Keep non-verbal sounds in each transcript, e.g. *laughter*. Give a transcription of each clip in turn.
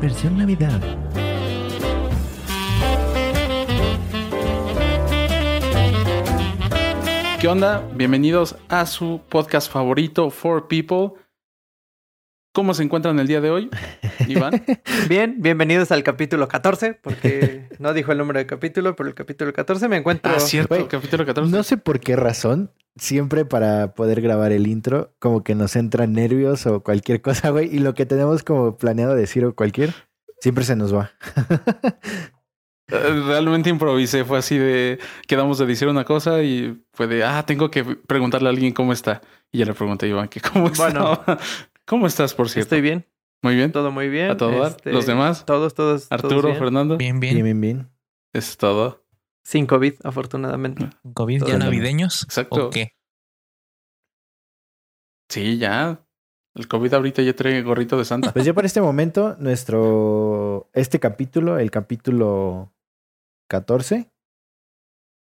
Versión Navidad. ¿Qué onda? Bienvenidos a su podcast favorito, For People. ¿Cómo se encuentran el día de hoy, Iván? *laughs* Bien, bienvenidos al capítulo 14, porque *laughs* no dijo el número de capítulo, pero el capítulo 14 me encuentro... Ah, cierto, Güey, capítulo 14. No sé por qué razón, siempre para poder grabar el intro, como que nos entran nervios o cualquier cosa, güey, y lo que tenemos como planeado decir o cualquier, siempre se nos va. Eh, Realmente improvisé, fue así de, quedamos de decir una cosa y fue de, ah, tengo que preguntarle a alguien cómo está. Y ya le pregunté a Iván que cómo está. Bueno. *laughs* ¿Cómo estás, por cierto? Estoy bien, Muy bien. todo muy bien. A todo este, Los demás. Todos, todos. todos Arturo, bien. Fernando. Bien, Bien, bien. bien, bien. Es todo. Sin COVID, afortunadamente. COVID Todo ya bien. navideños. Exacto. ¿O qué? Sí, ya. El COVID ahorita ya trae gorrito de Santa. Pues ya para este momento, nuestro, este capítulo, el capítulo 14,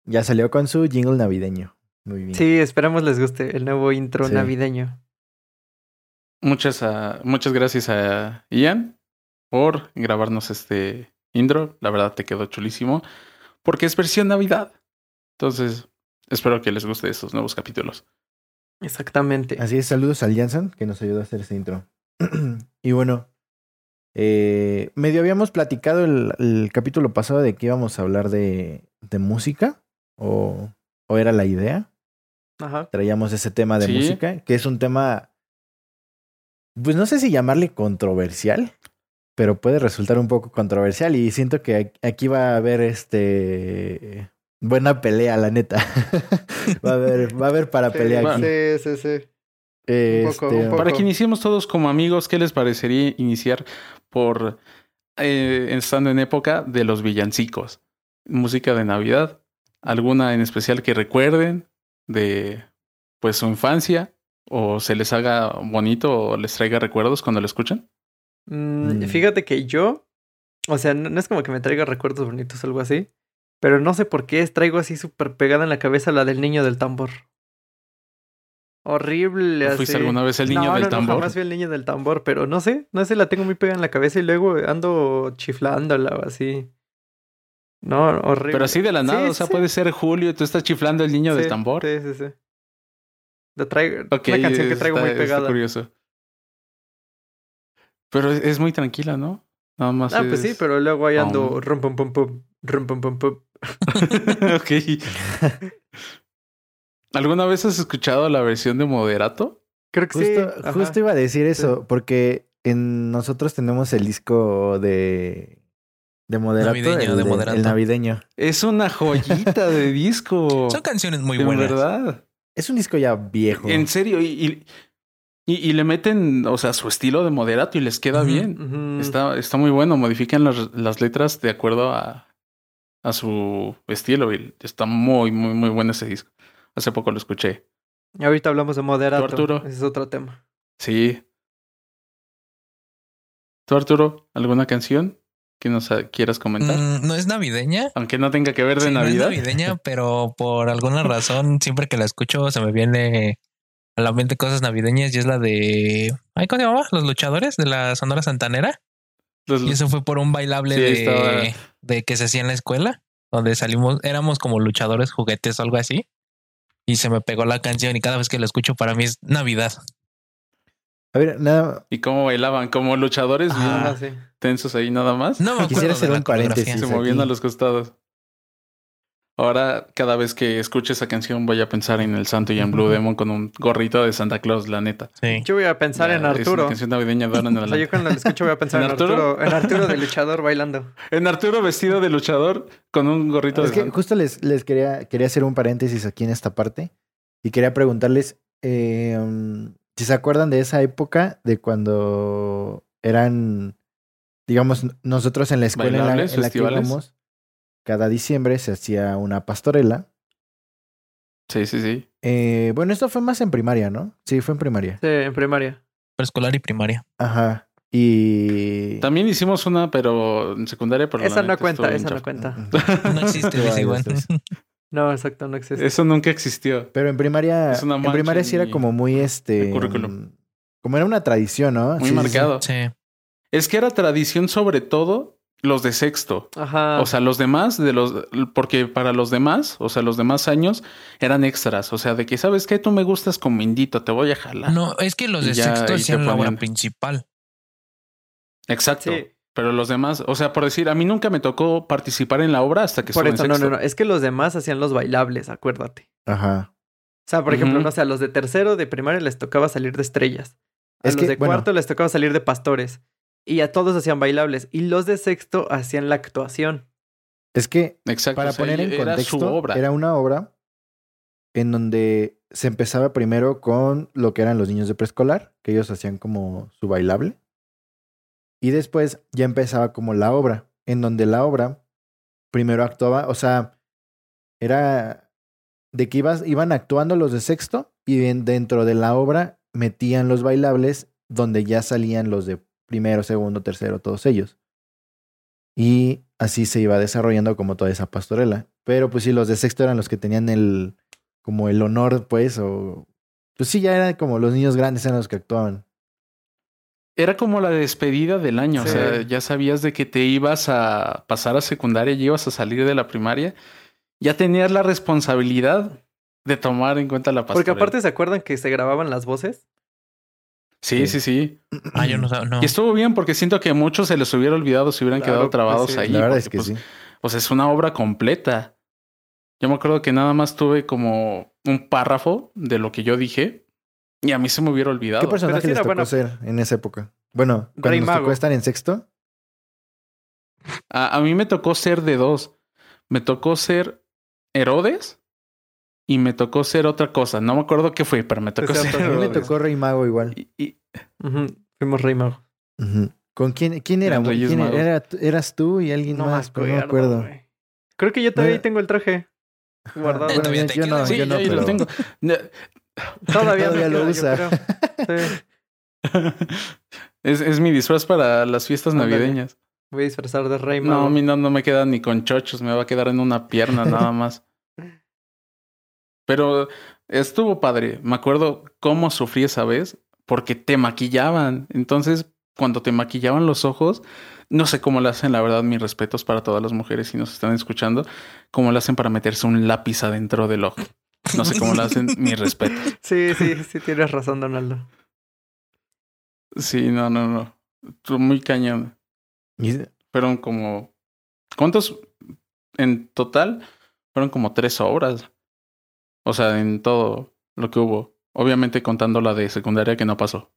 ya salió con su jingle navideño. Muy bien. Sí, esperamos les guste el nuevo intro Sí. navideño. Muchas, ah, muchas gracias a Ian por grabarnos este intro. La verdad te quedó chulísimo. Porque es versión Navidad. Entonces, espero que les guste estos nuevos capítulos. Exactamente. Así es, saludos al Jansen que nos ayudó a hacer este intro. *clears throat* y bueno, eh, medio habíamos platicado el, el capítulo pasado de que íbamos a hablar de, de música, o, o era la idea. Ajá. Traíamos ese tema de Sí. música, que es un tema, pues no sé si llamarle controversial, pero puede resultar un poco controversial y siento que aquí va a haber este buena pelea, la neta. *laughs* va a haber, va a haber para pelear aquí. Sí, sí, sí. un poco, Este, un poco. Para que iniciemos todos como amigos, ¿qué les parecería iniciar por eh, estando en época de los villancicos? Música de Navidad. ¿Alguna en especial que recuerden de pues su infancia? ¿O se les haga bonito o les traiga recuerdos cuando lo escuchan? Mm, Mm. Fíjate que yo, o sea, no, no es como que me traiga recuerdos bonitos o algo así, pero no sé por qué traigo así súper pegada en la cabeza la del niño del tambor. Horrible. ¿O ¿Fuiste así. alguna vez el niño no, del no, no, tambor? jamás fui el niño del tambor, pero no sé, no sé, la tengo muy pegada en la cabeza y luego ando chiflándola o así. No, horrible. Pero así de la nada, Sí, o sea, sí. puede ser Julio, tú estás chiflando el niño del tambor. Sí, sí, sí. La traigo, una canción que traigo está- muy está pegada. curioso. Pero es, es muy tranquila, ¿no? Nada más. Ah, pues sí, pero luego ahí ando Um. rum pum pum pum, rum pum pum pum. *laughs* ok. ¿Alguna vez has escuchado la versión de Moderato? Creo que sí. Justo, ajá. justo iba a decir Sí. eso, porque en nosotros tenemos el disco de, de Moderato, Navideño, el, de de- Moderato. el navideño. Es una joyita de disco. *laughs* Son canciones muy En buenas. verdad. Es un disco ya viejo. En serio. Y, y, y- y le meten, o sea, su estilo de Moderato y les queda bien. Está, está muy bueno. Modifican las, las letras de acuerdo a, a su estilo. Y está muy, muy, muy bueno ese disco. Hace poco lo escuché. Ahorita hablamos de moderato. ¿Tú, Arturo? Ese es otro tema. Sí. ¿Tú, Arturo, alguna canción que nos ah, quieras comentar? Mm, no es navideña. Aunque no tenga que ver de Sí, no es Navidad. navideña, *laughs* pero por alguna razón, siempre que la escucho, se me viene a la mente cosas navideñas y es la de. Ay, ¿Cómo se llamaba? Los luchadores de la Sonora Santanera. Los- Y eso fue por un bailable Sí, de, estaba. de que se hacía en la escuela, donde salimos, éramos como luchadores juguetes o algo así. Y se me pegó la canción y cada vez que la escucho para mí es Navidad. A ver, nada, ¿Y cómo bailaban? Como luchadores bien Ah, sí. tensos ahí nada más. No me Quisiera hacer la un paréntesis. Se aquí. movían a los costados. Ahora, cada vez que escuche esa canción, voy a pensar en el Santo y en Blue Demon con un gorrito de Santa Claus, la neta. Sí. Yo voy a pensar Ya, en Es una Arturo. canción navideña *laughs* de ahora en O sea, yo adelante. cuando lo escucho voy a pensar ¿En en Arturo? Arturo, en Arturo de *laughs* luchador bailando. En Arturo vestido de luchador con un gorrito es de que Santa. justo les, les quería, quería hacer un paréntesis aquí en esta parte y quería preguntarles eh, um, si se acuerdan de esa época de cuando eran, digamos, nosotros en la escuela en la, ¿Bailables, en la que íbamos, cada diciembre se hacía una pastorela. Sí, sí, sí. Eh, bueno, esto fue más en primaria, ¿no? Sí, fue en primaria. Sí, en primaria. Preescolar y primaria. Ajá. Y... También hicimos una, pero en secundaria. Pero la Esa no cuenta, esa no cuenta. No existe, *laughs* vaya, igual. No, exacto, no existe. Eso nunca existió. Pero en primaria, Es una en primaria sí era como muy este, currículum. como era una tradición, ¿no? Muy Sí, sí, sí. marcado. Sí. Es que era tradición sobre todo los de sexto. Ajá. O sea, los demás, de los, porque para los demás, o sea, los demás años eran extras. O sea, de que sabes que tú me gustas como indito, te voy a jalar. No, es que los de ya sexto hacían la principal. Exacto. Sí. Pero los demás, o sea, por decir, a mí nunca me tocó participar en la obra hasta que Por en eso, no, sexto. no, no. Es que los demás hacían los bailables, acuérdate. Ajá. O sea, por ejemplo, no sé, a los de tercero de primaria les tocaba salir de estrellas. A Es los que, de bueno. cuarto les tocaba salir de pastores. Y a todos hacían bailables. Y los de sexto hacían la actuación. Es que Exacto. para o sea, poner en era contexto, su obra. era una obra en donde se empezaba primero con lo que eran los niños de preescolar, que ellos hacían como su bailable. Y después ya empezaba como la obra, en donde la obra primero actuaba, o sea, era de que ibas, iban actuando los de sexto y en- dentro de la obra metían los bailables donde ya salían los de primero, segundo, tercero, todos ellos. Y así se iba desarrollando como toda esa pastorela. Pero pues sí, los de sexto eran los que tenían el, como el honor, pues, o... Pues sí, ya eran como los niños grandes eran los que actuaban. Era como la despedida del año. Sí. O sea, ya sabías de que te ibas a pasar a secundaria y ibas a salir de la primaria. Ya tenías la responsabilidad de tomar en cuenta la pastorela. Porque aparte, ¿se acuerdan que se grababan las voces? Sí, Sí. sí, sí. Ah, yo no sabía. No. Y estuvo bien porque siento que a muchos se les hubiera olvidado si hubieran Claro, quedado pues trabados sí. ahí. La verdad porque, es que pues, sí. O sea, es una obra completa. Yo me acuerdo que nada más tuve como un párrafo de lo que yo dije y a mí se me hubiera olvidado. ¿Qué personaje sí les era tocó bueno. ser en esa época? Bueno, cuando Rey nos Mago. tocó estar en sexto. A, a mí me tocó ser de dos. Me tocó ser Herodes y me tocó ser otra cosa. No me acuerdo qué fue, pero me tocó ser A mí me tocó Rey Mago igual. Y- y- Ujú, Fuimos Rey Mago. ¿Con quién, quién era? ¿Eras tú y alguien No más? acuerdo. no me acuerdo. Creo que yo todavía tengo el traje guardado. Bueno, yo, te yo no, sí, yo no, lo pero- tengo. *laughs* *laughs* Todavía, Todavía me lo queda, usa. Sí. *laughs* es, es mi disfraz para las fiestas navideñas. Voy a disfrazar de Rey Mago. No, a mí no, no me queda ni con chochos, me va a quedar en una pierna nada más. *laughs* Pero estuvo padre. Me acuerdo cómo sufrí esa vez porque te maquillaban. Entonces, cuando te maquillaban los ojos, no sé cómo lo hacen, la verdad, mis respetos para todas las mujeres si nos están escuchando, cómo lo hacen para meterse un lápiz adentro del ojo. No sé cómo lo hacen, *laughs* mis respetos. Sí, sí, sí, tienes razón, Donaldo. Sí, no, no, no. Muy cañón. Fueron como. ¿Cuántos en total? Fueron como tres horas. O sea, en todo lo que hubo. Obviamente contando la de secundaria que no pasó.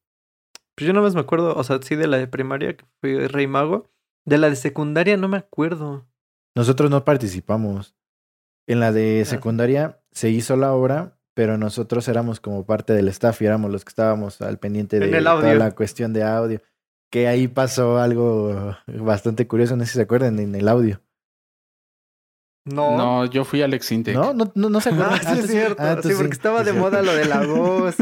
Pues yo nada más me acuerdo, o sea, sí de la de primaria, que fui Rey Mago. De la de secundaria no me acuerdo. Nosotros no participamos. En la de Ah, secundaria se hizo la obra, pero nosotros éramos como parte del staff y éramos los que estábamos al pendiente de toda la cuestión de audio. Que ahí pasó algo bastante curioso, no sé si se acuerdan, en el audio. No. No, yo fui Alex Intec. No, no, no, no se acuerdan. Ah, sí, es cierto. Ah, sí, porque estaba de moda lo de la *laughs* voz.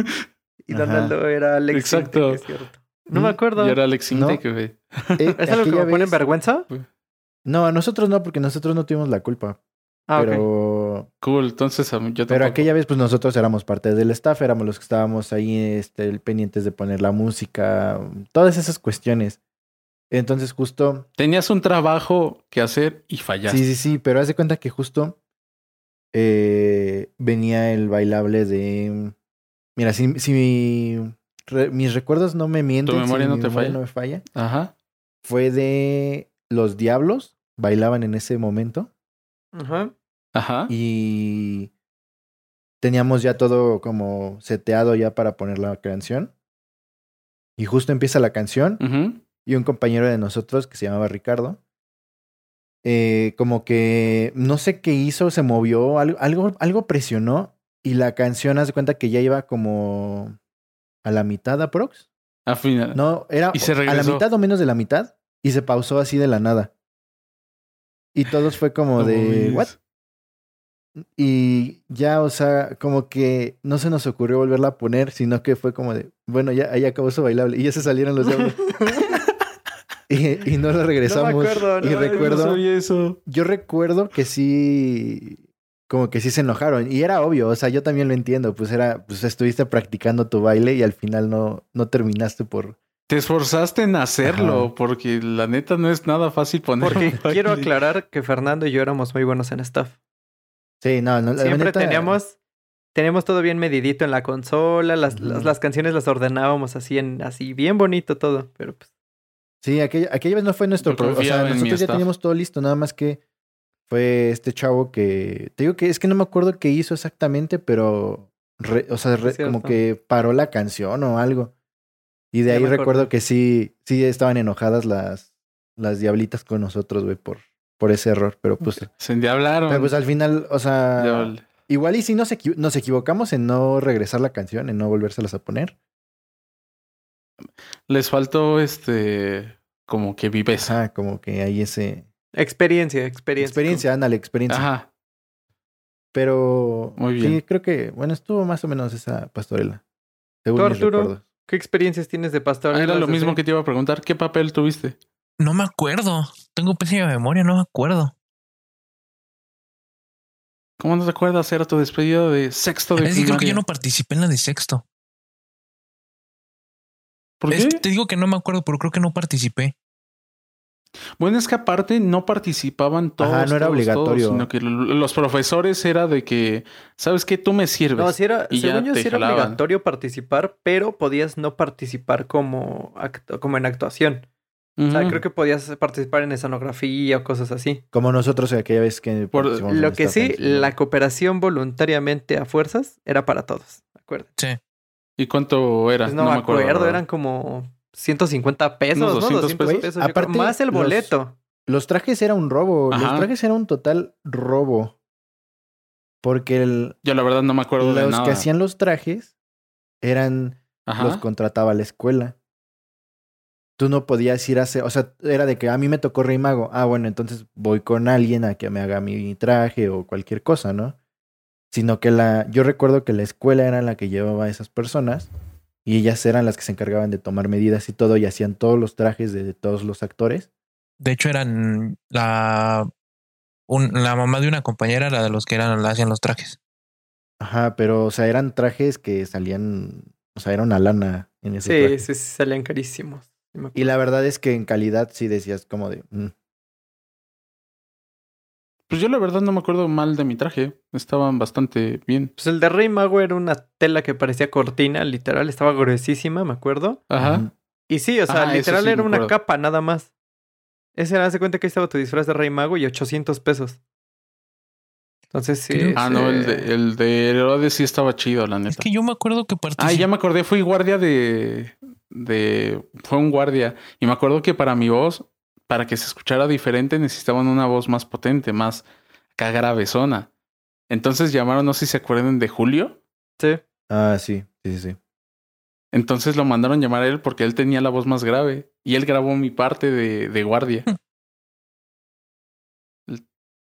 Y Ajá. Donaldo era Alex. Exacto. Intec, es cierto. No me Mm, acuerdo. Yo era Alex No. Intec, güey. Eh, ¿Es algo que me pone en vergüenza? No, a nosotros no, porque nosotros no tuvimos la culpa. Ah, ok. Pero Cool. Entonces, yo Pero tampoco. aquella vez, pues nosotros éramos parte del staff, éramos los que estábamos ahí este, pendientes de poner la música, todas esas cuestiones. Entonces, justo, Tenías un trabajo que hacer y fallaste. sí, sí, sí, pero haz de cuenta que justo eh, venía el bailable de. Mira, si, si mi- re- mis recuerdos no me mienten, ¿Tu memoria si no mi te memoria falla? no me falla, Ajá. fue de Los Diablos, bailaban en ese momento. Ajá. Ajá. y teníamos ya todo como seteado ya para poner la canción. Y justo empieza la canción Ujú. y un compañero de nosotros que se llamaba Ricardo, eh, como que no sé qué hizo, se movió, algo, algo, algo presionó y la canción, haz de cuenta que ya iba como a la mitad aprox. Al final. No, era Y se a la mitad o menos de la mitad y se pausó así de la nada. Y todos fue como No de. ¿what? Y ya, o sea, como que no se nos ocurrió volverla a poner, sino que fue como de, bueno, ya ahí acabó su bailable. Y ya se salieron los diablos. *laughs* y, y no lo regresamos. acuerdo, y no, yo no recuerdo, sabía eso. yo recuerdo que sí, como que sí se enojaron. Y era obvio, o sea, yo también lo entiendo. Pues era, pues estuviste practicando tu baile y al final no, no terminaste por, Te esforzaste en hacerlo, Ajá. porque la neta no es nada fácil poner. Porque quiero aclarar que Fernando y yo éramos muy buenos en staff. Sí, no, no la Siempre neta- teníamos, teníamos todo bien medidito en la consola, las, las, las canciones las ordenábamos así en así bien bonito todo, pero pues Sí, aquella, aquella vez no fue nuestro problema. O sea, nosotros ya staff. teníamos todo listo, nada más que fue este chavo que. Te digo que es que no me acuerdo qué hizo exactamente, pero. re- o sea, re- como que paró la canción o algo. Y de Ya ahí recuerdo que sí, sí estaban enojadas las, las diablitas con nosotros, güey, por, por ese error. Pero pues, Se endiablaron. pero pues al final, o sea, Ya- igual y si nos, equi- nos equivocamos en no regresar la canción, en no volvérselas a poner. Les faltó este como que viveza. Ajá, como que hay ese. experiencia, experiencia. Experiencia, ándale, experiencia. Ajá. Pero Muy bien. sí, creo que, bueno, estuvo más o menos esa pastorela. Según ¿Tú, mis Arturo? recuerdos. ¿Qué experiencias tienes de pastor? Ah, era lo mismo que te iba a preguntar. ¿Qué papel tuviste? No me acuerdo. Tengo pésima memoria, no me acuerdo. ¿Cómo no te acuerdas? Era tu despedida de sexto de Es que creo que primaria. yo no participé en la de sexto. ¿Por Es- qué? te digo que no me acuerdo, pero creo que no participé. Bueno, es que aparte no participaban todos. Ajá, no era todos, obligatorio. todos, sino que los profesores era de que, ¿sabes qué? Tú me sirves. No, sí era, y según yo sí era jalaban. obligatorio participar, pero podías no participar como, acto- como en actuación. O sea, creo que podías participar en escenografía o cosas así. Como nosotros aquella vez que. Por- Lo que sí, canción. la cooperación voluntariamente a fuerzas era para todos. Acuerden. Sí. ¿Y cuánto era? Pues no, me acuerdo, eran como 150 pesos, Unos ¿no? 200 200 pesos. pesos. yo creo. Aparte, más el los- boleto. Los trajes era un robo. Ajá. Los trajes era un total robo. Porque el- Yo la verdad no me acuerdo de los nada. que hacían los trajes eran. Ajá. Los contrataba la escuela. Tú no podías ir a hacer. O sea, era de que a mí me tocó Rey Mago. Ah, bueno, entonces voy con alguien a que me haga mi traje o cualquier cosa, ¿no? Sino que la. Yo recuerdo que la escuela era la que llevaba a esas personas. Y ellas eran las que se encargaban de tomar medidas y todo. Y hacían todos los trajes de, de todos los actores. De hecho, eran la, un- la mamá de una compañera, la de los que eran, la hacían los trajes. Ajá, pero, o sea, eran trajes que salían. O sea, era una lana en ese Sí, traje. sí, sí, salían carísimos. Y la verdad es que en calidad sí decías como de. mm, Pues yo la verdad no me acuerdo mal de mi traje. Estaban bastante bien. Pues el de Rey Mago era una tela que parecía cortina, literal, estaba gruesísima, me acuerdo. Ajá. Y sí, o sea, Ah, literal sí era una capa nada más. Ese era, hace cuenta que ahí estaba tu disfraz de Rey Mago y 800 pesos. Entonces sí. Ah, no, el de, el de Herodes sí estaba chido, la neta. Es que yo me acuerdo que participé. Ah, ya me acordé, fui guardia de, de... Fue un guardia. Y me acuerdo que para mi voz, para que se escuchara diferente, necesitaban una voz más potente, más acá gravesona. Entonces llamaron, no sé si se acuerdan de Julio. Sí. Ah, sí, sí, sí. sí. Entonces lo mandaron llamar a él porque él tenía la voz más grave. Y él grabó mi parte de, de guardia. *laughs*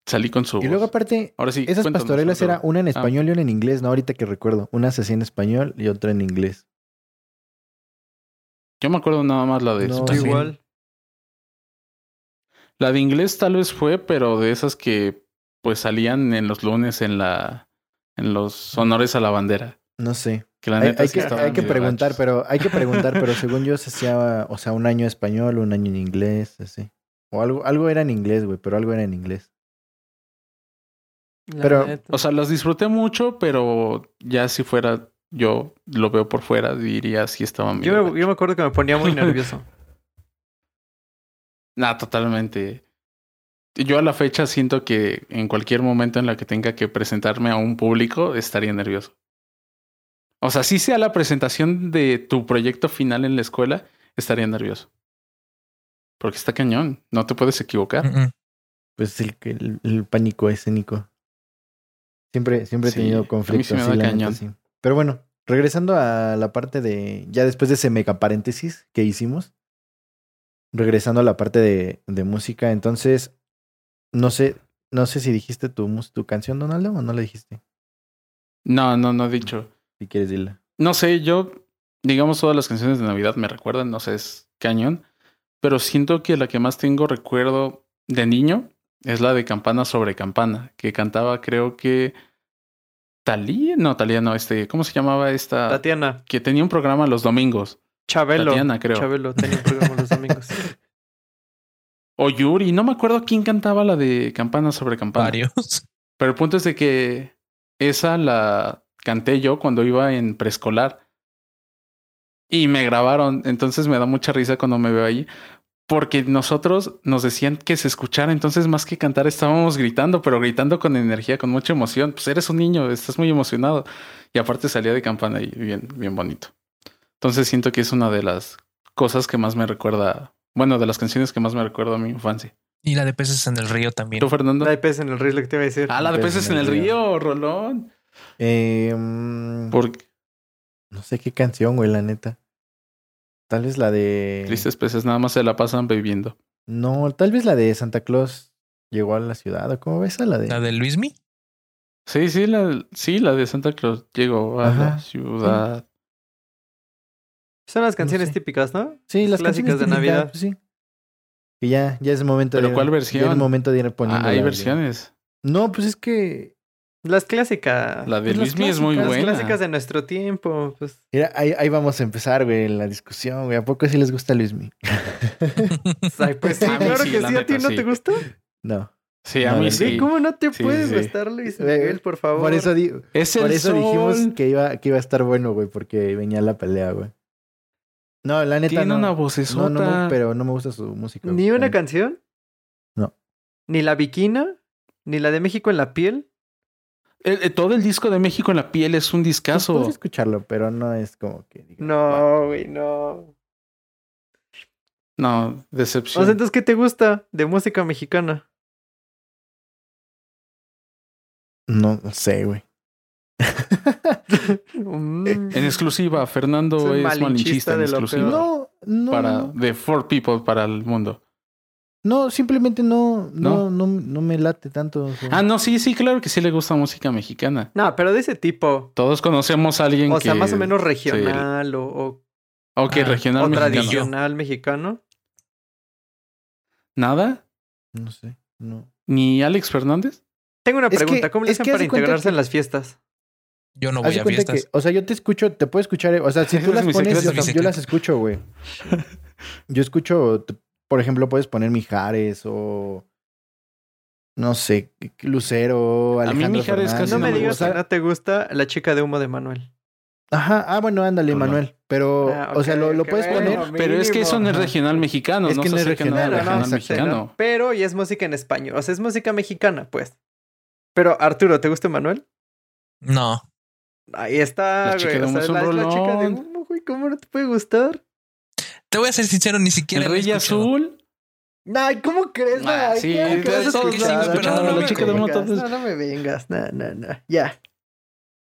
Salí con su Y luego aparte, Ahora sí. esas pastorelas era una en Ah. español y una en inglés, ¿no? Ahorita que recuerdo. Una se hacía en español y otra en inglés. Yo me acuerdo nada más la de No, también. Igual. La de inglés tal vez fue, pero de esas que pues salían en los lunes en la en los honores a la bandera. No sé. Que la Hay, neta hay sí que, hay que preguntar, pero hay que *laughs* preguntar, pero según yo se hacía, o sea, un año español, un año en inglés, así. O algo, algo era en inglés, güey, pero algo era en inglés. la Pero, neta. O sea, las disfruté mucho, pero ya si fuera yo lo veo por fuera, diría si estaban yo, me, yo me acuerdo que me ponía muy nervioso. *laughs* Nah, totalmente. Yo a la fecha siento que en cualquier momento en la que tenga que presentarme a un público estaría nervioso. O sea, si sea la presentación de tu proyecto final en la escuela, estaría nervioso. Porque está cañón, no te puedes equivocar. Mm, mm. Pues el, el, el pánico escénico. Siempre, siempre he Sí, tenido a mí conflictos. sí me sí, da la neta, cañón. sí. Pero bueno, regresando a la parte de. Ya después de ese mega paréntesis que hicimos. Regresando a la parte de, de música. Entonces, no sé, no sé si dijiste tu, tu canción, Donaldo, o no la dijiste. No, no, no he dicho. Si quieres decirla. No sé, yo, digamos, todas las canciones de Navidad me recuerdan, no sé, es cañón. Pero siento que la que más tengo recuerdo de niño es la de Campana sobre Campana, que cantaba, creo que. Talía, no, Talía no, este, ¿cómo se llamaba esta? Tatiana. Que tenía un programa los domingos. Chabelo. Tatiana, creo. Chabelo tenía un programa los domingos. *laughs* O Yuri, no me acuerdo quién cantaba la de Campana sobre Campana. Varios. *laughs* Pero el punto es de que esa la canté yo cuando iba en preescolar. Y me grabaron. Entonces me da mucha risa cuando me veo ahí. Porque nosotros nos decían que se escuchara. Entonces, más que cantar, estábamos gritando, pero gritando con energía, con mucha emoción. Pues eres un niño, estás muy emocionado. Y aparte salía de campana y bien, bien bonito. Entonces siento que es una de las cosas que más me recuerda. Bueno, de las canciones que más me recuerda a mi infancia. Y la de peces en el río también. ¿Tú, Fernando? La de pez en el río, lo que te iba a decir. Ah, la de peces en el río, Rolón. Eh, Porque No sé qué canción, güey, la neta. Tal vez la de. tristes peces nada más se la pasan bebiendo. No, tal vez la de Santa Claus llegó a la ciudad. ¿o ¿Cómo ves a la de? La de Luismi. Sí, sí, la, sí, la de Santa Claus llegó a la ciudad. Son las canciones sé. típicas, ¿no? Sí, las clásicas de Navidad. sí. Y ya, ya es momento ¿Pero de. cuál Ya versión? es momento de ir poniendo. Ah, hay de- versiones. No, pues es que. Las clásicas. La de Pues las Luismi es muy Las buena. clásicas de nuestro tiempo. Pues. Mira, ahí, ahí vamos a empezar, güey, en la discusión, güey. ¿A poco sí les gusta Luismi? *laughs* Ay, pues sí, claro sí, que sí. ¿A ti no sí. te gusta? No. Sí, a No, mí no, sí. Sí, ¿cómo no te Sí, puedes sí, gustar, Luis Miguel, por favor? Por eso, di- Es por eso sol. dijimos que iba, que iba a estar bueno, güey, porque venía la pelea, güey. No, la neta Tiene no. una no, vocesota. no, me- pero no me gusta su música. ¿Ni güey. una canción? No. ¿Ni la Viquina? ¿Ni la de México en la piel? El- el- todo el disco de México en la piel es un discazo. escucharlo, pero no es como que. No, güey, no. No, O decepción. sea, entonces, ¿qué te gusta de música mexicana? No, no sé, güey. *laughs* Mm. En exclusiva, Fernando Soy es malinchista malinchista en de exclusiva. No, no. Para no. The Four People para el mundo. No, simplemente no, no, ¿No? no, no me late tanto. o sea. Ah, no, sí, sí, claro que sí le gusta música mexicana. No, pero de ese tipo. Todos conocemos a alguien O sea, que- más o menos sí, regional o, o, Ok, Ah, regional o mexicano. tradicional mexicano. ¿Nada? No sé, no. ¿Ni Alex Fernández? Tengo una Es que- pregunta. ¿Cómo le hacen que para integrarse que- en las fiestas? Yo no voy a fiestas. que, o sea, yo te escucho, te puedo escuchar, o sea, si *laughs* tú las pones, yo, las escucho, güey. *laughs* Yo escucho, por ejemplo, puedes poner Mijares o no sé, Lucero, A mí Alejandro Mijares Fernández. casi no no me digas gusta. que no te gusta la chica de humo de Manuel. Ajá, ah, bueno, ándale, Pues no. Manuel. Pero, Ah, o sea, lo, puedes poner. mínimo. Pero es que eso no es regional mexicano. Es no que no es regional, no, regional mexicano. pero y es música en español. O sea, es música mexicana, pues. Pero, Arturo, ¿te gusta Manuel? No. Ahí está, La chica güey. de O humo sea, es un la, la chica de humo, güey. ¿Cómo no te puede gustar? Te voy a ser sincero, ni El siquiera. la he Rey. Azul. Ay, ¿cómo crees? Ah, Ay, sí, escuchado no, No, no me vengas. No, no, no. Ya.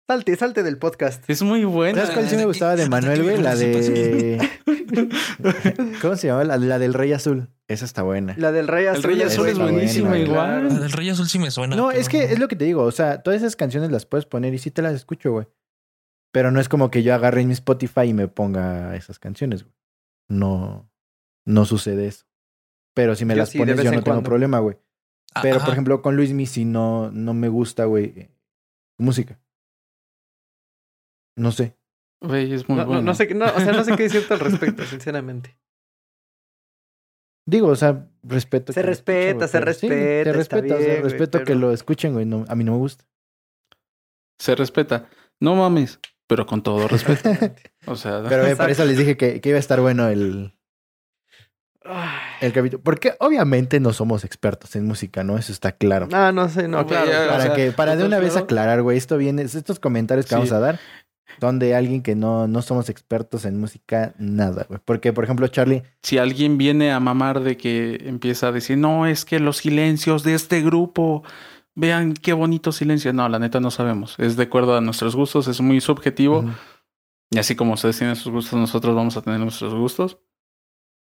Salte, salte del podcast. Es muy buena. ¿Sabes cuál sí me gustaba de Manuel, güey? La de. *laughs* ¿Cómo se llama? La, la del Rey Azul. Esa está buena. La del Rey El Azul. Rey es Azul es buenísima buena, igual. La del Rey Azul sí me suena. No, pero es que es lo que te digo. O sea, todas esas canciones las puedes poner y sí te las escucho, güey. Pero no es como que yo agarre en mi Spotify y me ponga esas canciones, güey. No, no sucede eso. Pero si me Yo las sí, pones, vez yo en no tengo cuando. problema, güey. Ah, Pero, ajá. por ejemplo, con Luis Missy no, no me gusta, güey, eh, su música. No sé. Güey, es muy No, no, bueno. no sé, qué- no, o sea, no sé qué decirte al *laughs* respecto, sinceramente. Digo, o sea, respeto. Se respeta, se pero sí, respeta, se respeta, o sea, güey, respeto que pero- lo escuchen, güey. No, a mí no me gusta. Se respeta. No mames, pero con todo respeto. *laughs* O sea, Pero eh, por eso les dije que, que iba a estar bueno el, el capítulo. Porque obviamente no somos expertos en música, ¿no? Eso está claro. Ah, no sé, no, claro. ya, para o sea, que, para de una vez claro. aclarar, güey, esto viene, estos comentarios que Sí. vamos a dar son de alguien que no, no somos expertos en música, nada, güey. Porque, por ejemplo, Charlie, si alguien viene a mamar de que empieza a decir, no, es que los silencios de este grupo, vean qué bonito silencio. No, la neta no sabemos. Es de acuerdo a nuestros gustos, es muy subjetivo. Y así como ustedes tienen sus gustos, nosotros vamos a tener nuestros gustos.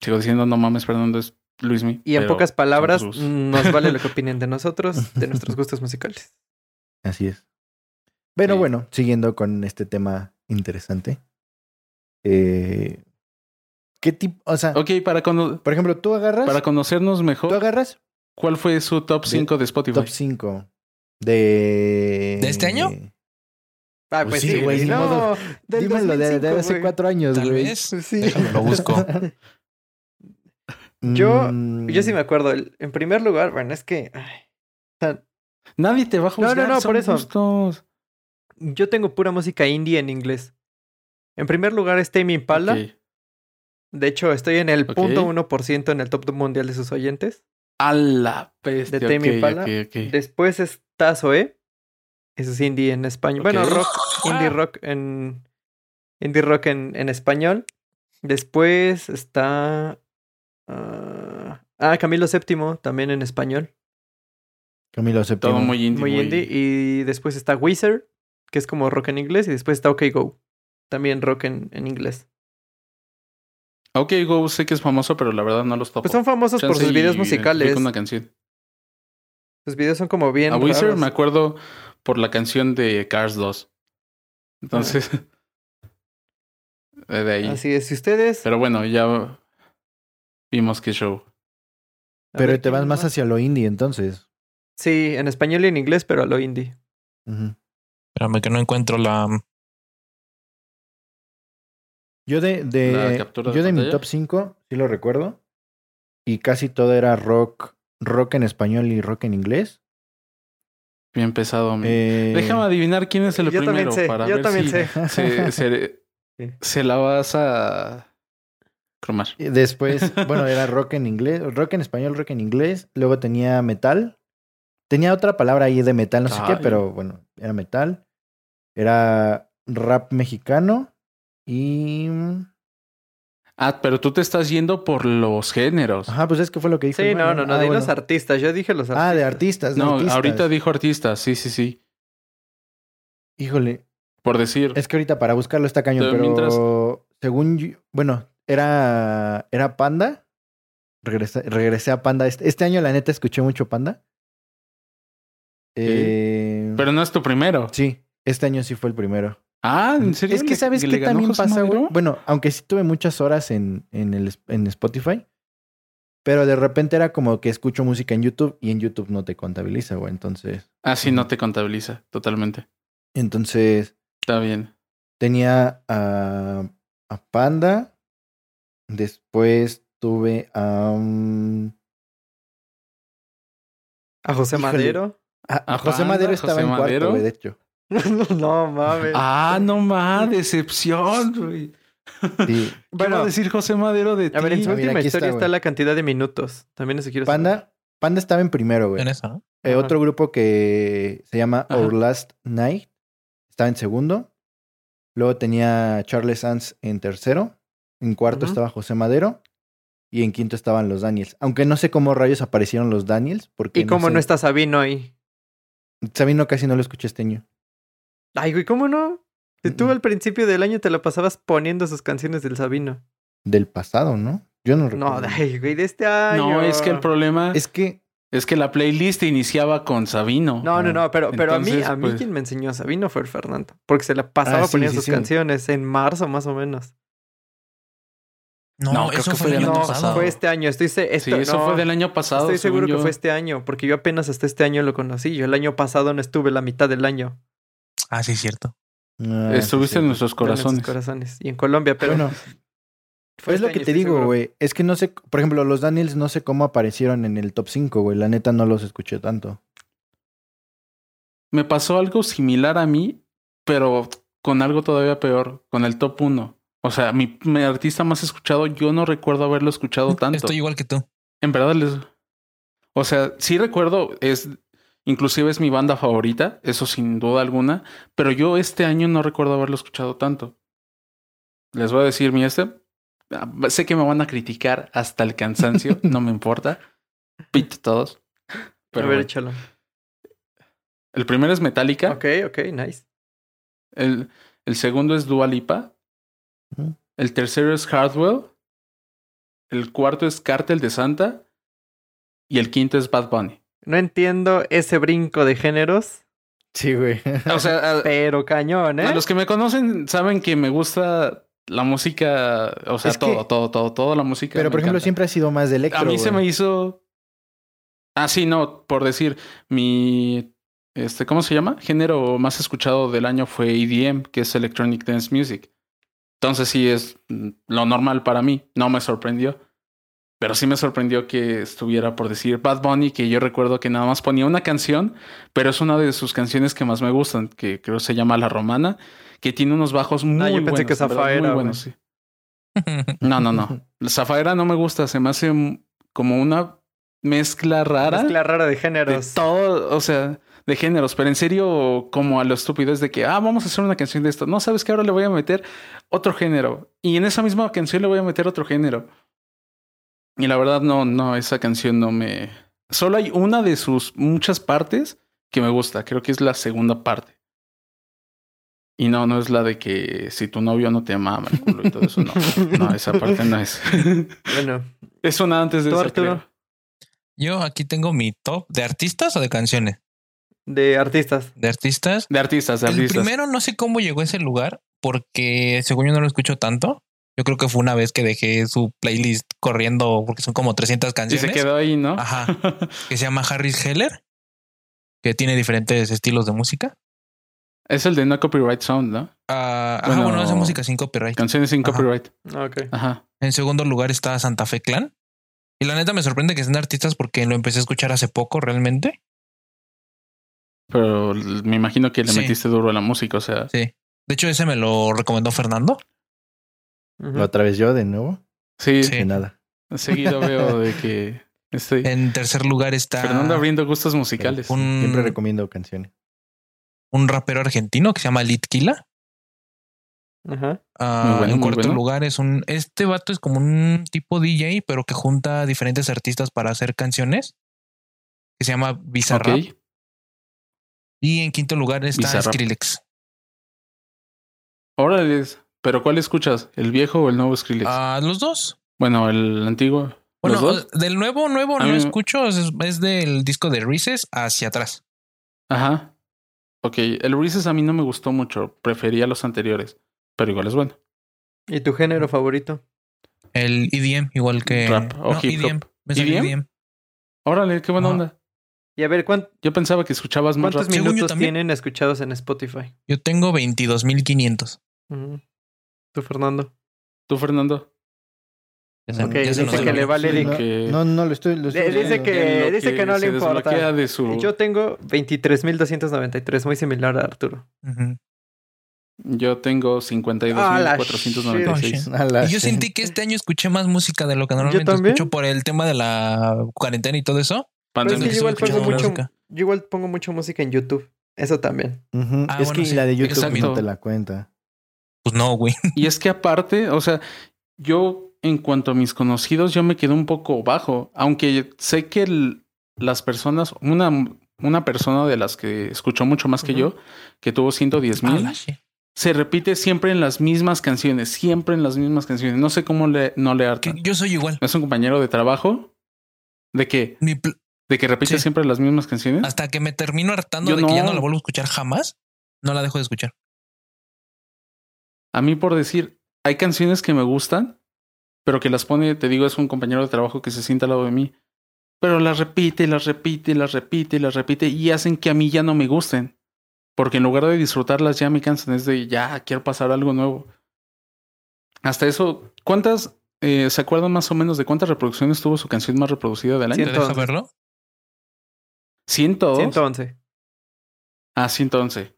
Sigo diciendo, no mames, Fernando es Luismi. Y en pocas palabras, nos vale lo que *laughs* opinen de nosotros, de nuestros gustos musicales. así es. Pero Sí. bueno, siguiendo con este tema interesante. Eh, ¿Qué tipo? O sea, Ok, para, cono- por ejemplo, tú agarras, para conocernos tú mejor, agarras ¿cuál fue su top De- 5 de Spotify? top 5 de... ¿De este año? Ah, Pues pues, sí, güey, No, modo. del Dímelo de, de 2005, hace cuatro años, Tal güey. vez. Sí. Déjame lo busco. *laughs* Yo- Yo sí me acuerdo. En primer lugar, bueno, es que ay, o sea, Nadie te va a No, no, juzgar. no, son por eso. gustos. yo tengo pura música indie en inglés. En primer lugar es Tame Impala. Ok. De hecho, estoy en el Ok. punto uno por ciento en el top mundial de sus oyentes. A la peste. De Tame ok, Impala. ok, ok. Después está Zoe. Eso es indie en español. Bueno, rock, indie rock en. Indie rock en, en español. Después está. ah, ah, Camilo VII, también en español. Camilo VII. Todo muy indie. Muy indie. Y después está Wizard, que es como rock en inglés. Y después está OK Go. También rock en, en inglés. Ok, Go sé que es famoso, pero la verdad no los topo. Pues son famosos por sus videos y musicales. una canción. Sus videos son como bien. A Wizard me acuerdo por la canción de Cars 2. Entonces. *laughs* de ahí. Así es. Si ustedes. Pero bueno, ya vimos qué show. a Pero ver, te vas ¿quién más hacia lo indie entonces. Sí, en español y en inglés, pero a lo indie. Ujú. Espérame que no encuentro la. Yo de, de, ¿La captura de yo de mi top 5, sí lo recuerdo. Y casi todo era rock, rock en español y rock en inglés. Bien pesado. amigo. Eh, Déjame adivinar quién es el Yo también primero sé, para yo ver también si sé. Se, se- *laughs* Sí. se la vas a cromar. y Después, bueno, era rock en inglés, rock en español, rock en inglés. Luego tenía metal. Tenía otra palabra ahí de metal, no sé qué, pero bueno, era metal. Era rap mexicano. Y. Ah, pero tú te estás yendo por los géneros. Ajá, pues es que fue lo que dijo. Sí, el no, no, no, Ah, di bueno. los artistas. Yo dije los artistas. Ah, de artistas. de no, artistas. ahorita dijo artistas, sí, sí, sí. Híjole, Por decir. Es que ahorita para buscarlo está cañón, Pero pero mientras- según yo, bueno, era, era Panda. Regresé, regresé a Panda. Este, este año, la neta, escuché mucho Panda. Eh, Pero no es tu primero. sí, este año sí fue el primero. Ah, ¿en serio? Es que ¿Le- sabes ganó también pasa, güey. Bueno, aunque sí tuve muchas horas en, en, el, en Spotify, pero de repente era como que escucho música en YouTube y en YouTube no te contabiliza, güey. Entonces, Ah, sí, no te contabiliza, totalmente. entonces Está bien. Tenía a, a Panda. Después tuve a, um, A José. Madero. a, A José Panda, Madero. Estaba José en Madero. cuarto, güey, de hecho. *laughs* no mames. Ah, no más, decepción, güey. Sí. *laughs* ¿Qué va bueno, a decir José Madero de ti? a ver, en su Ah, mira, última aquí historia está, la cantidad de minutos. También eso quiero saber. Panda, Panda estaba en primero, güey. En eso, ¿no? Eh, otro grupo que se llama Ajá. Our Last Night estaba en segundo. Luego tenía Charles Sanz en tercero. En cuarto estaba José Madero. Y en quinto estaban los Daniels. Aunque no sé cómo rayos aparecieron los Daniels. Porque ¿Y cómo no, está Sabino ahí? Sabino casi no lo escuché este año. Ay, güey, ¿cómo no? Si tú al principio del año te la pasabas poniendo sus canciones del Sabino. Del pasado, ¿no? Yo no No, recuerdo. ay, güey, de este año. No, es que el problema es, Es que que la playlist iniciaba con Sabino. No, no, no, pero, pero a mí, a mí pues- quien me enseñó a Sabino fue el Fernando. Porque se la pasaba Ah, sí, poniendo sí, sus sí. canciones en marzo más o menos. No, No, creo eso que fue el fue año del No, pasado. fue este año. Estoy se- Sí, esto- eso no, fue del año pasado. Estoy seguro según que yo. fue este año, porque yo apenas hasta este año lo conocí. Yo el año pasado no estuve la mitad del año. Ah, sí, cierto. Ah, sí, Estuviste en sí. nuestros en nuestros corazones. corazones. Y en Colombia, pero Bueno, fue es lo este que año, te digo, güey. Es que no sé, por ejemplo, los Daniels no sé cómo aparecieron en el top 5, güey. La neta no los escuché tanto. Me pasó algo similar a mí, pero con algo todavía peor, con el top 1. O sea, mi, mi artista más escuchado, yo no recuerdo haberlo escuchado *laughs* tanto. Estoy igual que tú. En verdad les... O sea, sí recuerdo, es... Inclusive es mi banda favorita, eso sin duda alguna, pero yo este año no recuerdo haberlo escuchado tanto. Les voy a decir mi este. Ah, Sé que me van a criticar hasta el cansancio, *laughs* no me importa. Pito todos. A Pero ver, bueno. échalo. el primero es Metallica. Ok, ok, nice. El, el segundo es Dua Lipa. El tercero es Hardwell. El cuarto es Cartel de Santa. Y el quinto es Bad Bunny. No entiendo ese brinco de géneros, Sí, güey. O sea, a, pero cañón, ¿eh? a los que me conocen saben que me gusta la música. O sea, Es que- todo, todo, todo, toda la música. Pero por ejemplo, encanta. siempre ha sido más de electro. A mí se me hizo. Ah, sí, no, por decir, mi este, ¿cómo se llama? Género más escuchado del año fue EDM, que es Electronic Dance Music. Entonces sí es mm, lo normal para mí. No me sorprendió. Pero sí me sorprendió que estuviera por decir Bad Bunny, que yo recuerdo que nada más ponía una canción, pero es una de sus canciones que más me gustan, que creo se llama La Romana, que tiene unos bajos muy Ah, yo pensé buenos. que Zafaera, muy buenos, sí. No, no, no. Zafaera no me gusta, se me hace como una mezcla rara Mezcla rara de de géneros. todo, o sea, de géneros, pero en serio, como a lo estúpido es de que, ah, vamos a hacer una canción de esto. No, sabes que ahora le voy a meter otro género. Y en esa misma canción le voy a meter otro género. Y la verdad, no, no, esa canción no me. Solo hay una de sus muchas partes que me gusta. Creo que es la segunda parte. Y no, no es la de que si tu novio no te mama el culo y todo eso. No, *laughs* no, esa parte no es. Bueno, es una antes de creo. Yo aquí tengo mi top de artistas o de canciones. de artistas. De artistas. De artistas, de El artistas. primero no sé cómo llegó a ese lugar porque según yo no lo escucho tanto. Yo creo que fue una vez que dejé su playlist corriendo porque son como 300 Y canciones. se quedó ahí, ¿no? Ajá. *laughs* Que se llama Harris Heller, que tiene diferentes estilos de música. Es el de No Copyright Sound, ¿no? Ah, ajá, Bueno, bueno, hace música sin copyright. Canciones sin Ajá. copyright. Ah, Ok. Ajá. En segundo lugar está Santa Fe Clan. Y la neta me sorprende que sean artistas porque lo empecé a escuchar hace poco realmente. Pero me imagino que le Sí. metiste duro a la música, o sea. Sí. De hecho, ese me lo recomendó Fernando. Otra vez yo de nuevo. Sí, Sí. De nada. seguido veo *laughs* de que estoy En tercer lugar está Fernando abriendo gustos musicales. un, Siempre recomiendo canciones. un rapero argentino que se llama Litkila. Ajá. Ah, bueno, en cuarto bueno. lugar es un. Este vato es como un tipo DJ, pero que junta diferentes artistas para hacer canciones. Que se llama Bizarrap. Ok. Y en quinto lugar está Bizarrap. Skrillex. Órale. Pero ¿cuál escuchas? ¿El viejo o el nuevo Skrillex? Ah, los dos. Bueno, el antiguo. Bueno, ¿Los dos? del nuevo, nuevo A no mí- escucho. Es, es del disco de Reese's hacia atrás. Ajá. Ok, el Reese's a mí no me gustó mucho. Prefería los anteriores. Pero igual es bueno. ¿Y tu género favorito? El EDM, igual que. Rap o no, hip EDM. Me ¿EDM? EDM. Órale, qué buena Ajá. onda. Y a ver, ¿cuán- Yo pensaba que escuchabas más ¿cuántos rap. Minutos tienen escuchados en Spotify? Yo tengo 22.500. Ujú. ¿Tú, Fernando? ¿Tú, Fernando? Se- dice que le vale Sí, Eric. que- No, no, lo estoy. Lo estoy dice que- dice que no le importa. de su... Yo tengo 23.293, muy similar a Arturo. Ujú. Yo tengo Ah, la 52.496. A la Y yo sentí que este año escuché más música de lo que normalmente escucho por el tema de la cuarentena y todo eso. Pero es Pandemia. que yo igual pongo mucho, música. yo igual pongo mucho música en YouTube. Eso también. Ah, es bueno, que sí. la de YouTube Exacto. no te la cuenta. Pues no, güey. Y es que aparte, o sea, yo en cuanto a mis conocidos, yo me quedé un poco bajo, aunque sé que el- las personas, una, una persona de las que escuchó mucho más que yo, que tuvo 110 Ah, mil, shit. se repite siempre en las mismas canciones, siempre en las mismas canciones. No sé cómo le, no le Que harta. yo soy igual. ¿Es un compañero de trabajo? ¿De qué? Mi pl- ¿De que repite Sí. siempre las mismas canciones? hasta que me termino hartando Yo de que ya no la vuelvo a escuchar jamás, no la dejo de escuchar. A mí por decir, hay canciones que me gustan, pero que las pone, te digo, es un compañero de trabajo que se sienta al lado de mí, pero las repite, las repite, las repite, las repite y hacen que a mí ya no me gusten. Porque en lugar de disfrutarlas ya me cansan, es de ya quiero pasar algo nuevo. Hasta eso, ¿cuántas eh, se acuerdan más o menos de cuántas reproducciones tuvo su canción más reproducida del año? ¿Te Ciento- deja verlo? 102. 111. Ah, 111.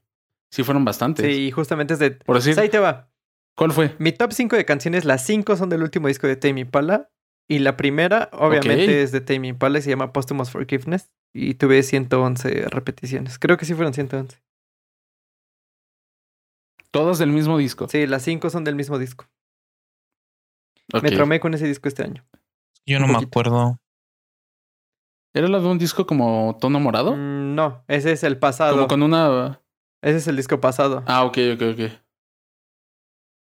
Sí, fueron bastantes. Sí, y justamente es de... Por decir, Pues ahí te va. ¿cuál fue? Mi top 5 de canciones, las 5 son del último disco de Tame Impala. Y la primera, obviamente, es de Tame Impala y se llama Posthumous Forgiveness. Y tuve 111 repeticiones. Creo que sí fueron 111. Todas del mismo disco. Sí, las 5 son del mismo disco. Me traumé con ese disco este año. Yo no me acuerdo. ¿Era la de un disco como tono morado? Mm, no, ese es el pasado. Como con una. Ese es el disco pasado. Ah, ok, ok, ok.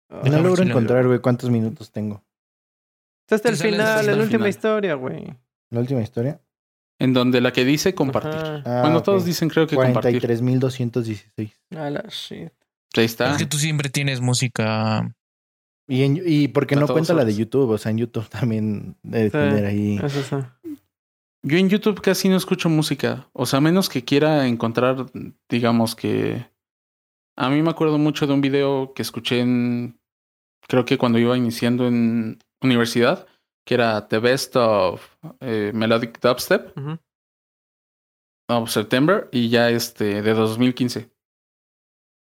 Ah, No logro si encontrar, güey, cuántos minutos tengo. Está hasta Te el final, la última final. historia, güey. La última historia. En donde la que dice compartir. Ah, bueno, todos dicen creo que compartir. 43.216. A la shit. Ahí está. Es que tú siempre tienes música. Y, en, y porque no cuenta la de. YouTube, o sea, en YouTube también debe Sí. tener ahí. Eso sí. Yo en YouTube casi no escucho música. O sea, menos que quiera encontrar, digamos que. A mí me acuerdo mucho de un video que escuché en. Creo que cuando iba iniciando en universidad, que era The Best of eh, Melodic Dubstep Ujú. of September y ya este de 2015.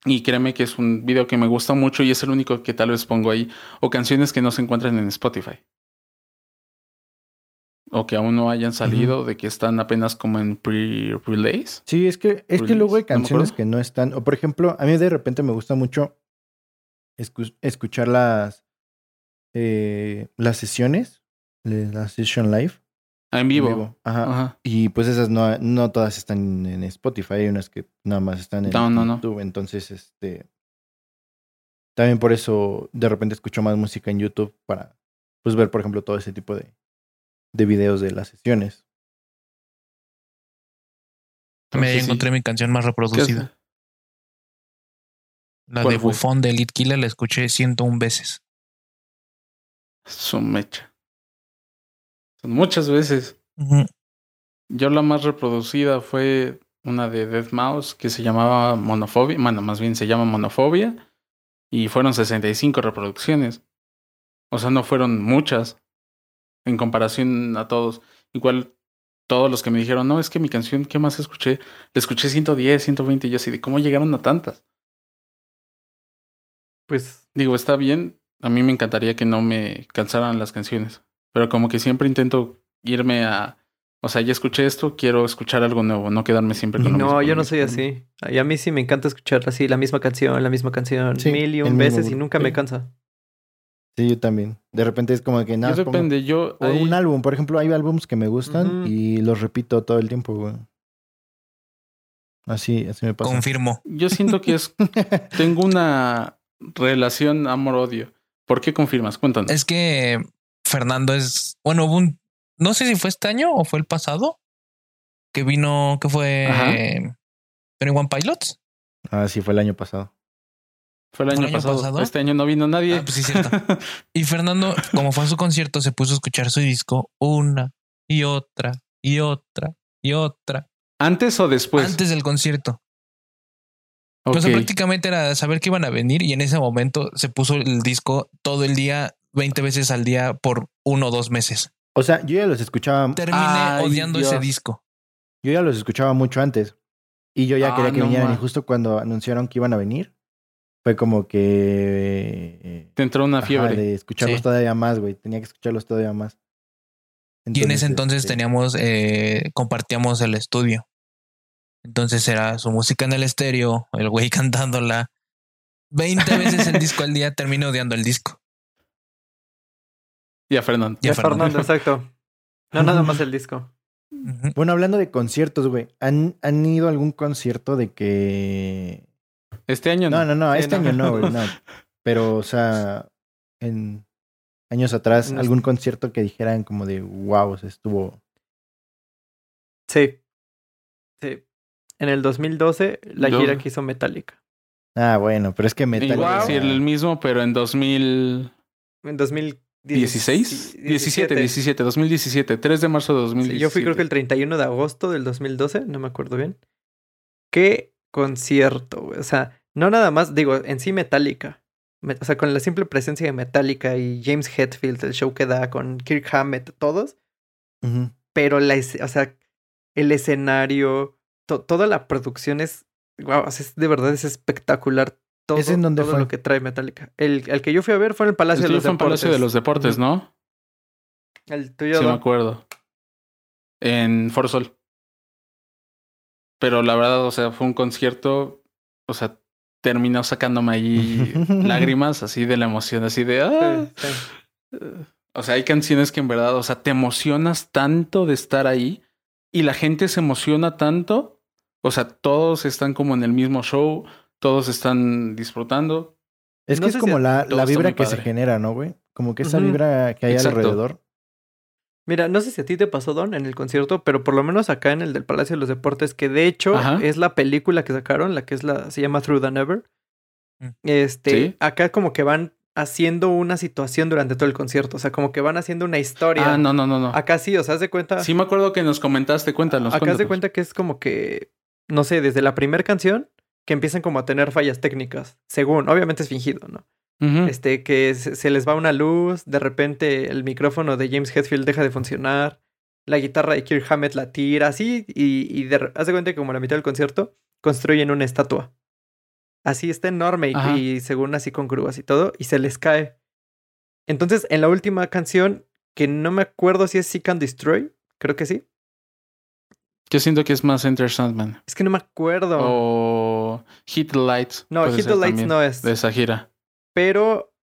Y créeme que es un video que me gusta mucho y es el único que tal vez pongo ahí. O canciones que no se encuentran en Spotify. O que aún no hayan salido, de que están apenas como en pre-release. Sí, es que, es que luego hay no canciones que no están. O por ejemplo, a mí de repente me gusta mucho escu- escuchar las, eh, las sesiones, la session live. Ah, en en vivo. Ajá. Ajá. Y pues esas no, no todas están en Spotify, hay unas que nada más están en No, no, no. YouTube. Entonces, este. También por eso de repente escucho más música en YouTube para pues ver, por ejemplo, todo ese tipo de, de videos de las sesiones. Me Entonces, sí. encontré mi canción más ¿Qué reproducida. La ¿Cuál de fue? Bufón de Elite Killer la escuché 101 veces. Su mecha. Son muchas veces. Yo la más reproducida fue una de Dead Mouse que se llamaba Monofobia. Bueno, más bien se llama Monofobia. Y fueron 65 reproducciones. O sea, no fueron muchas. En comparación a todos. Igual todos los que me dijeron, no, es que mi canción, ¿qué más escuché? La escuché 110, 120. Y yo así de, ¿cómo llegaron a tantas? Pues Digo, está bien. A mí me encantaría que no me cansaran las canciones. Pero como que siempre intento irme a. O sea, ya escuché esto, quiero escuchar algo nuevo, no quedarme siempre con lo mismo. no, yo no soy así. Y a mí sí me encanta escuchar así la misma canción, la misma canción, Sí, mil y un mismo veces y nunca me cansa. Sí, yo también. De repente es como que nada. Yo más pongo- depende, yo. O ahí- un álbum, por ejemplo, hay álbums que me gustan y los repito todo el tiempo, güey. Así, así me pasa. Confirmo. yo siento que es. *laughs* tengo una relación amor-odio. ¿Por qué confirmas? Cuéntanos. Es que Fernando es. Bueno, hubo un. No sé si fue este año o fue el pasado. Que vino. Que fue. Ajá. Twenty One Pilots. Ah, sí, fue el año pasado. Fue el ¿Fue año, el año pasado. pasado? Este año no vino nadie. Ah, pues sí, cierto. *laughs* Y Fernando, como fue a su concierto, se puso a escuchar su disco una y otra y otra y otra ¿Antes o después? antes del concierto. Ok. O sea, prácticamente era saber que iban a venir y en ese momento se puso el disco todo el día, 20 veces al día por uno o dos meses. O sea, yo ya los escuchaba, Terminé Ay, odiando ese disco. yo ya los escuchaba mucho antes. Y yo ya Ah, quería que no vinieran. Y justo cuando anunciaron que iban a venir, fue como que. Te entró una ajá, fiebre. de escucharlos Sí. todavía más, güey. Tenía que escucharlos todavía más. y en ese entonces este, teníamos, eh, compartíamos el estudio. Entonces era su música en el estéreo, el güey *laughs* cantándola. 20 veces el disco al día, terminé odiando el disco. Y a Fernando. Ya De Fernando, exacto. No nada más el *laughs* disco. Bueno, hablando de conciertos, güey. ¿Han, ¿Han ido a algún concierto de que. Este año no. No, no, no, este año no, güey, no. *laughs* Pero, o sea, en años atrás, No. algún concierto que dijeran como de wow, o sea, estuvo. Sí. Sí. En el 2012, la Yo- gira que hizo Metallica. Ah, bueno, pero es que Metallica. Igual Wow. decir el mismo, pero en 2016. En 2016. 17, 17, 2017, 3 de marzo de 2017. Sí, yo fui creo que el 31 de agosto del 2012, no me acuerdo bien. Qué concierto, güey. O sea, no nada más, digo, en sí Metallica. Me- O sea, con la simple presencia de Metallica y James Hetfield, el show que da con Kirk Hammett, todos. Pero la, o sea, el escenario, to- toda la producción es, wow, o sea, es, de verdad es espectacular. Todo, ¿Ese en dónde todo fue? lo que trae Metallica. El, el que yo fui a ver fue en el Palacio El de los fue en Deportes. Palacio de los Deportes. ¿no? El tuyo, Sí, me acuerdo. En Forsol. Pero la verdad, o sea, fue un concierto. O sea, terminó sacándome ahí *laughs* lágrimas así de la emoción, así de. "Ah". Sí, sí. O sea, hay canciones que en verdad, o sea, te emocionas tanto de estar ahí y la gente se emociona tanto. O sea, todos están como en el mismo show, todos están disfrutando. Es que es si como la, la vibra que se genera, ¿no, güey? Como que esa vibra que hay Exacto. alrededor. Mira, no sé si a ti te pasó, Don, en el concierto, pero por lo menos acá en el del Palacio de los Deportes, que de hecho Ajá. es la película que sacaron, la que es la, se llama Through the Never. Mm. Este, Sí. acá como que van haciendo una situación durante todo el concierto. O sea, como que van haciendo una historia. Ah, no, no, no, no. Acá sí, o sea, haz de cuenta. Sí me acuerdo que nos comentaste, cuéntanos. acá haz de cuenta que es como que, no sé, desde la primera canción que empiezan como a tener fallas técnicas. Según, obviamente es fingido, ¿no? Este, que se, se les va una luz, de repente el micrófono de James Hetfield deja de funcionar, la guitarra de Kirk Hammett la tira, así, y, y de, de cuenta que como a la mitad del concierto construyen una estatua. Así está enorme y, según así con grúas y todo, y se les cae. Entonces, en la última canción, que no me acuerdo si es Seek and Destroy, creo que sí. Yo siento que es más Enter Sandman. Es que no me acuerdo. O Hit the Lights. no, Hit the Lights no es. De esa gira. Pero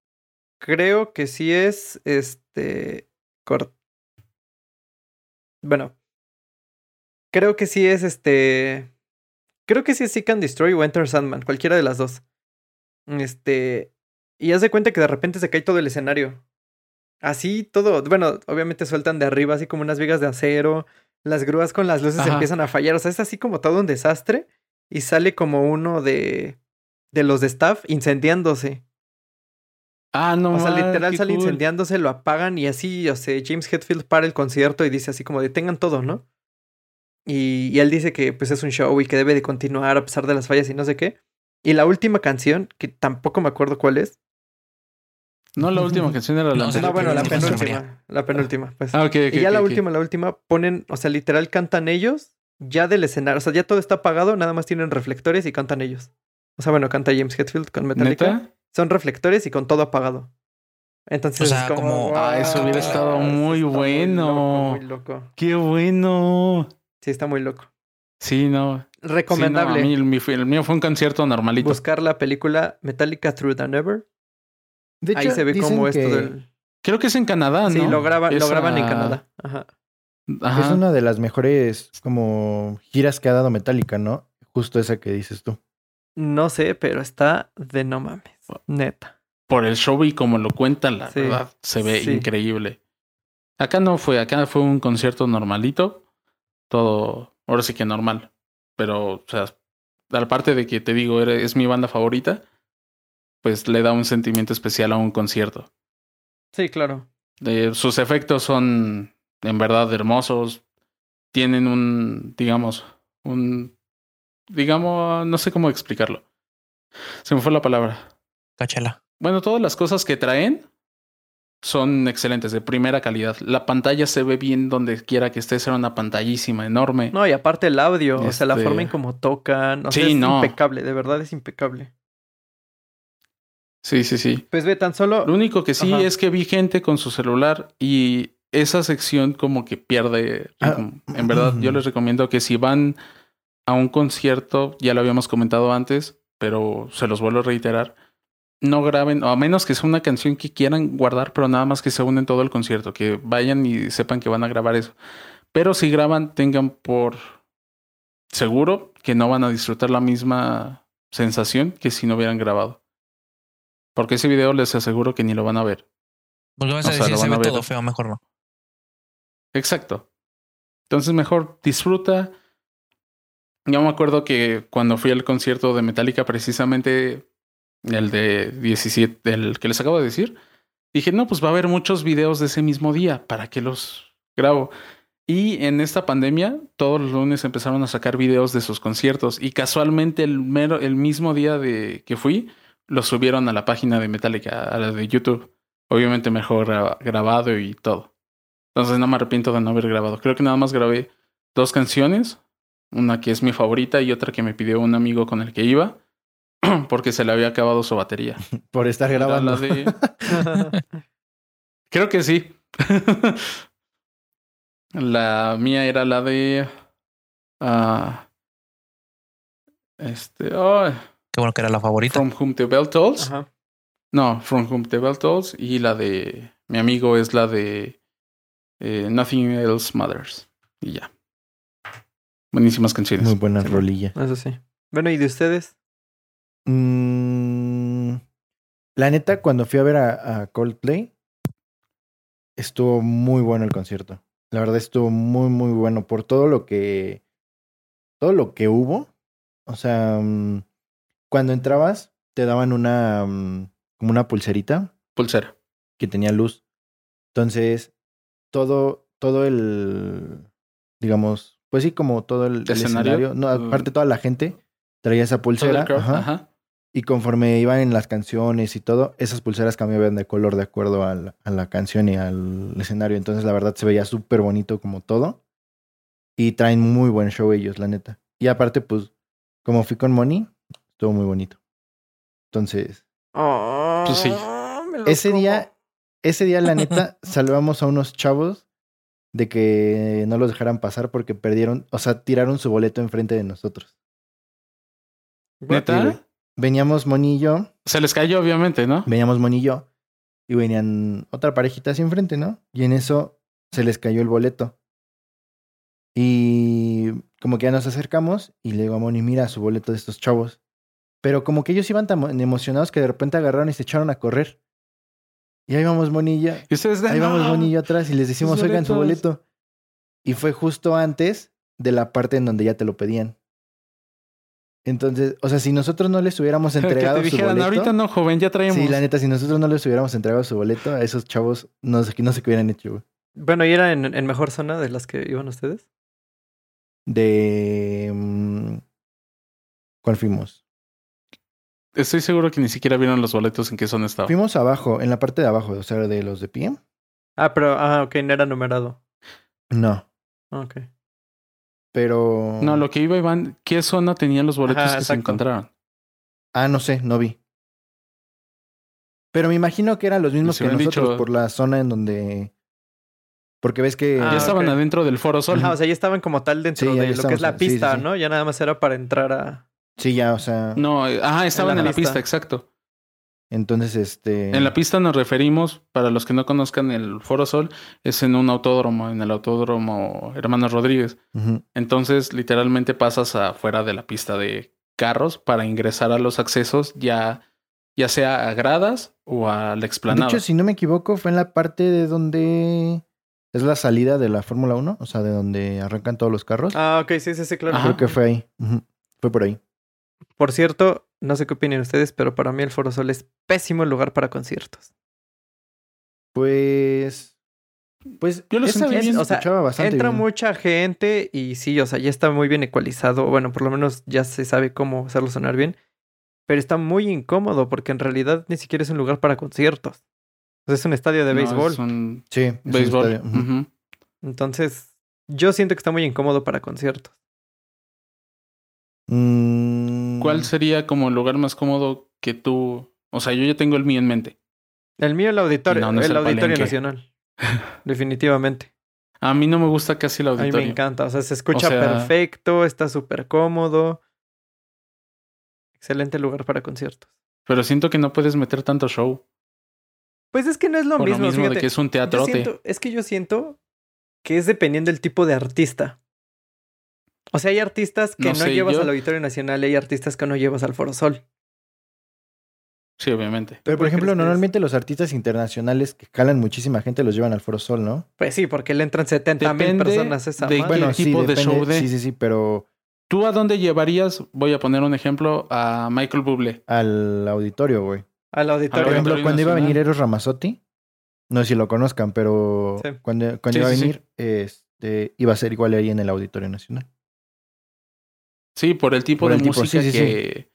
creo que sí es este. Bueno. Creo que sí es este. Creo que sí es Seek and Destroy o Enter Sandman, cualquiera de las dos. Este. Y haz de cuenta que de repente se cae todo el escenario. Así todo. Bueno, obviamente sueltan de arriba así como unas vigas de acero. Las grúas con las luces Ajá. empiezan a fallar. O sea, es así como todo un desastre. Y sale como uno de. de los de staff incendiándose. Ah, no O sea, literal sale cool. incendiándose, lo apagan y así, o sea, James Hetfield para el concierto y dice así como detengan todo, ¿no? Y, y él dice que pues es un show y que debe de continuar a pesar de las fallas y no sé qué. Y la última canción, que tampoco me acuerdo cuál es. No, la última canción era la No, anterior. No, bueno, la penúltima. La penúltima, pues. Ah, ok, ok, y ya la última, la última, ponen, o sea, literal cantan ellos ya del escenario. O sea, ya todo está apagado, nada más tienen reflectores y cantan ellos. O sea, bueno, canta James Hetfield con Metallica. ¿Neta? Son reflectores y con todo apagado. Entonces, O sea, es como. como- Ah, eso hubiera "Wow, estado muy está bueno". loco, Muy loco. ¡Qué bueno! Sí, está muy loco. Sí, no. Sí, no, Recomendable. a mí el, mío fue un concierto normalito. buscar la película Metallica Through the Never. De Ahí se ve es que todo el. Creo que es en Canadá, Sí, ¿no? lo graban, lo graban en Canadá. Ajá. Ajá. Es una de las mejores como giras que ha dado Metallica, ¿no? Justo esa que dices tú. No sé, pero está de no mames. Neta. Por el show y como lo cuentan, la Sí, verdad, se ve sí. increíble. Acá no fue, acá fue un concierto normalito. Todo, ahora sí que normal. Pero, o sea, aparte de que te digo, es mi banda favorita, pues le da un sentimiento especial a un concierto. Sí, claro. Eh, sus efectos son en verdad hermosos. Tienen un, digamos, un, digamos, no sé cómo explicarlo. Se me fue la palabra. Cáchala. Bueno, todas las cosas que traen son excelentes, de primera calidad. La pantalla se ve bien donde quiera que estés, era una pantallísima enorme. No, y aparte el audio, o sea, la Este- forma en cómo tocan. O sea, Sí, es no. impecable, de verdad es impecable. Sí, sí, sí. Pues ve, tan solo. Lo único que sí Ajá. es que vi gente con su celular y esa sección como que pierde Ah. En verdad, yo les recomiendo que si van a un concierto, ya lo habíamos comentado antes, pero se los vuelvo a reiterar, no graben, o a menos que sea una canción que quieran guardar, pero nada más que se unen todo el concierto, que vayan y sepan que van a grabar eso. Pero si graban, tengan por seguro que no van a disfrutar la misma sensación que si no hubieran grabado. Porque ese video les aseguro que ni lo van a ver. Porque vas O a sea, decir, lo se ve todo feo, mejor no. Exacto. Entonces mejor disfruta. Yo me acuerdo que cuando fui al concierto de Metallica, precisamente el de 17, el que les acabo de decir, dije, no, pues va a haber muchos videos de ese mismo día, ¿para qué los grabo? Y en esta pandemia, todos los lunes empezaron a sacar videos de sus conciertos y casualmente el, mero, el mismo día de que fui, los subieron a la página de Metallica, a la de YouTube. Obviamente mejor gra- grabado y todo. Entonces no me arrepiento de no haber grabado. Creo que nada más grabé dos canciones. Una que es mi favorita y otra que me pidió un amigo con el que iba. *clears throat* Porque se le había acabado su batería. *laughs* Por estar grabando. de- *laughs* Creo que sí. *laughs* la mía era la de... ah, este... oh, Qué bueno que era la favorita. From Whom the Bell Tolls. Ajá. No, From Whom the Bell Tolls. Y la de mi amigo es la de eh, Nothing Else Matters. Y ya. Buenísimas canciones. Muy buena Sí. rolilla. Eso sí. Bueno, ¿y de ustedes? Mm, la neta, cuando fui a ver a, a Coldplay, estuvo muy bueno el concierto. La verdad estuvo muy, muy bueno por todo lo que. Todo lo que hubo. O sea, mm, cuando entrabas, te daban una. mm, como una pulserita Pulsera. que tenía luz. Entonces, todo, todo el, digamos, pues sí, como todo el, el ¿Escenario? escenario, no, Mm. aparte toda la gente traía esa pulsera, crowd, ajá, ajá. Y conforme iban en las canciones y todo, esas pulseras cambiaban de color de acuerdo a la, a la canción y al escenario. Entonces, la verdad, se veía súper bonito como todo. Y traen muy buen show ellos, la neta. Y aparte, pues, como fui con Moni, estuvo muy bonito. Entonces, Pues sí. Ese como. día, ese día, la neta, *laughs* salvamos a unos chavos de que no los dejaran pasar porque perdieron, o sea, tiraron su boleto enfrente de nosotros. ¿Neta? Veníamos Moni y yo, Se les cayó, obviamente, ¿no? veníamos Moni y yo, y venían otra parejita así enfrente, ¿no? Y en eso se les cayó el boleto. Y como que ya nos acercamos y le digo a Moni, mira su boleto de estos chavos. Pero como que ellos iban tan emocionados que de repente agarraron y se echaron a correr. Y ahí vamos Moni y ustedes de Ahí vamos "No". Moni y yo atrás y les decimos, oigan su boletos". boleto. Y fue justo antes de la parte en donde ya te lo pedían. Entonces, o sea, si nosotros no les hubiéramos *laughs* Que entregado su dijeran, boleto. ahorita no, joven, ya traemos. Sí, la neta, si nosotros no les hubiéramos entregado su boleto a esos chavos, no sé, no sé qué hubieran hecho, güey. Bueno, ¿y era en, en mejor zona de las que iban ustedes? De. mm, ¿Cuál fuimos? Estoy seguro que ni siquiera vieron los boletos en qué zona estaba. Fuimos abajo, en la parte de abajo, o sea, de los de pie. Ah, pero, ah, ok, no era numerado. No, Ah, Ok. Pero. No, lo que iba Iván, ¿qué zona tenían los boletos Ajá, que se encontraron? Ah, no sé, no vi. Pero me imagino que eran los mismos Si que nosotros dicho- por la zona en donde. Porque ves que. Ah, ya estaban ok. adentro del Foro Sol. Ajá, o sea, ya estaban como tal dentro Sí, de lo que es la en- sí, sí, pista, sí. ¿no? Ya nada más era para entrar a... Sí, ya, o sea. No, eh, ajá, estaban la en la, pista. pista, exacto. Entonces, este. En la pista nos referimos, para los que no conozcan el Foro Sol, es en un autódromo, en el autódromo Hermanos Rodríguez. Entonces, literalmente pasas afuera de la pista de carros para ingresar a los accesos, ya, ya sea a gradas o a la De hecho, si no me equivoco, fue en la parte de donde. Es la salida de la Fórmula 1, o sea, de donde arrancan todos los carros. Ah, ok, sí, sí, sí, claro. Ajá. Creo que fue ahí. Fue por ahí. Por cierto, no sé qué opinan ustedes, pero para mí el Foro Sol es pésimo lugar para conciertos. Pues. Pues Yo lo sentí bien. O sea, escuchaba bastante Entra bien. mucha gente y sí, o sea, ya está muy bien ecualizado. Bueno, por lo menos ya se sabe cómo hacerlo sonar bien. Pero está muy incómodo porque en realidad ni siquiera es un lugar para conciertos. O sea, es un estadio de No, béisbol. es un Sí, es un béisbol. estadio. Entonces, yo siento que está muy incómodo para conciertos. Mm, ¿Cuál sería como el lugar más cómodo que tú? O sea, yo ya tengo el mío en mente. El mío, el auditorio, No, no es el el Auditorio Palenque. Nacional. *laughs* Definitivamente. A mí no me gusta casi el A mí auditorio. me encanta. O sea, se escucha O sea- perfecto, está súper cómodo. Excelente lugar para conciertos. Pero siento que no puedes meter tanto show. Pues es que no es lo por mismo. lo mismo de que es un siento- es que yo siento que es dependiendo del tipo de artista. O sea, hay artistas que No no, sé, llevas yo- al Auditorio Nacional y hay artistas que no llevas al Foro Sol. Sí, obviamente. Pero, por ¿Cuál ejemplo, normalmente los artistas internacionales que jalan muchísima gente los llevan al Foro Sol, ¿no? Pues sí, porque le entran 70 mil Depende personas a esa de madre. ¿Qué tipo de show de? Sí, sí, sí, pero ¿Tú a dónde llevarías? Voy a poner un ejemplo a Michael Bublé. al auditorio, güey. Al Por auditorio. Auditorio ejemplo, cuando iba a venir Eros Ramazzotti, no sé si lo conozcan, pero Sí. cuando, cuando Sí, iba a sí, sí. venir, este, iba a ser igual ahí en el Auditorio Nacional. Sí, por el tipo Por de el tipo, música sí, sí, que,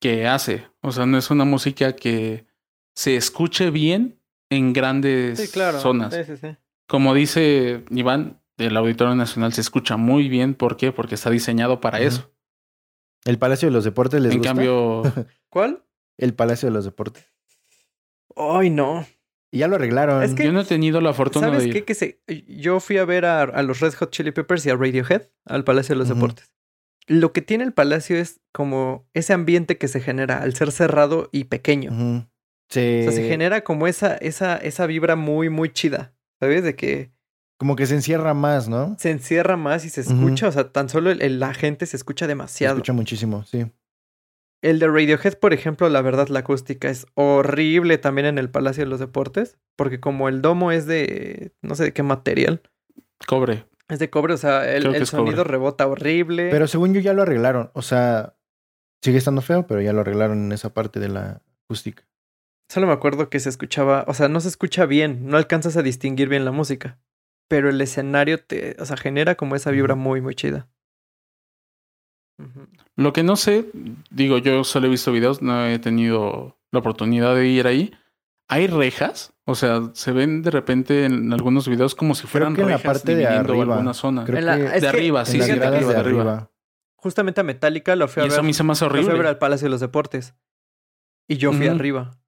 que hace. O sea, no es una música que se escuche bien en grandes Sí, claro. zonas. Sí, sí, sí. Como dice Iván, el Auditorio Nacional se escucha muy bien. ¿Por qué? Porque está diseñado para eso. ¿El Palacio de los Deportes les En gusta? cambio, *laughs* ¿Cuál? El Palacio de los Deportes. Ay, no. Y ya lo arreglaron. Es que- yo no he tenido la fortuna ¿Sabes de ir. qué? Que se... Yo fui a ver a, a los Red Hot Chili Peppers y a Radiohead al Palacio de los. Deportes. Lo que tiene el Palacio es como ese ambiente que se genera al ser cerrado y pequeño. Se, O sea, se genera como esa, esa, esa vibra muy, muy chida. ¿Sabes? De que Como que se encierra más, ¿no? se encierra más y se escucha. O sea, tan solo el- el- la gente se escucha Se demasiado. escucha muchísimo, sí. El de Radiohead, por ejemplo, la verdad, la acústica es horrible también en el Palacio de los Deportes. Porque como el domo es de no sé de qué material. Cobre. Es de cobre, o sea, el, sonido cobre. rebota horrible. Pero según yo ya lo arreglaron. O sea, sigue estando feo, pero ya lo arreglaron en esa parte de la acústica. Solo me acuerdo que se escuchaba, o sea, no se escucha bien, no alcanzas a distinguir bien la música. Pero el escenario te, o sea, genera como esa vibra muy, muy chida. Lo que no sé, digo, yo solo he visto videos, no he tenido la oportunidad de ir ahí. ¿Hay rejas? O sea, se ven de repente en algunos videos como si fueran que en la rejas parte de arriba. alguna zona. Creo En la- que es de arriba, sí, las sí, de gradas arriba, de arriba. Justamente a Metallica lo fui a Y eso a ver. mí se me hace lo fui a ver horrible. al Palacio de los Deportes. Y yo fui arriba.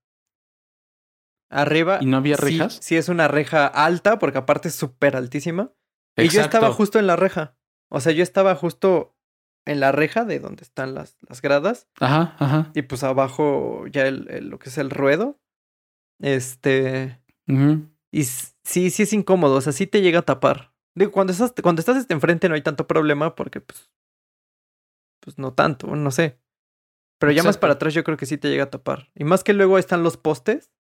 Arriba. ¿Y no había rejas? Sí, es una reja alta, porque aparte es súper altísima. Y yo estaba Exacto. justo en la reja. O sea, yo estaba justo en la reja de donde están las, las gradas. Ajá, ajá. Y pues abajo ya el, el- lo que es el ruedo. Este. Y sí, sí es incómodo. O sea, sí te llega a tapar. Digo, cuando estás, cuando estás este enfrente no hay tanto problema porque pues. Pues no tanto, no sé. Pero ya más para atrás yo creo que sí te llega a tapar. Y más que luego están los postes.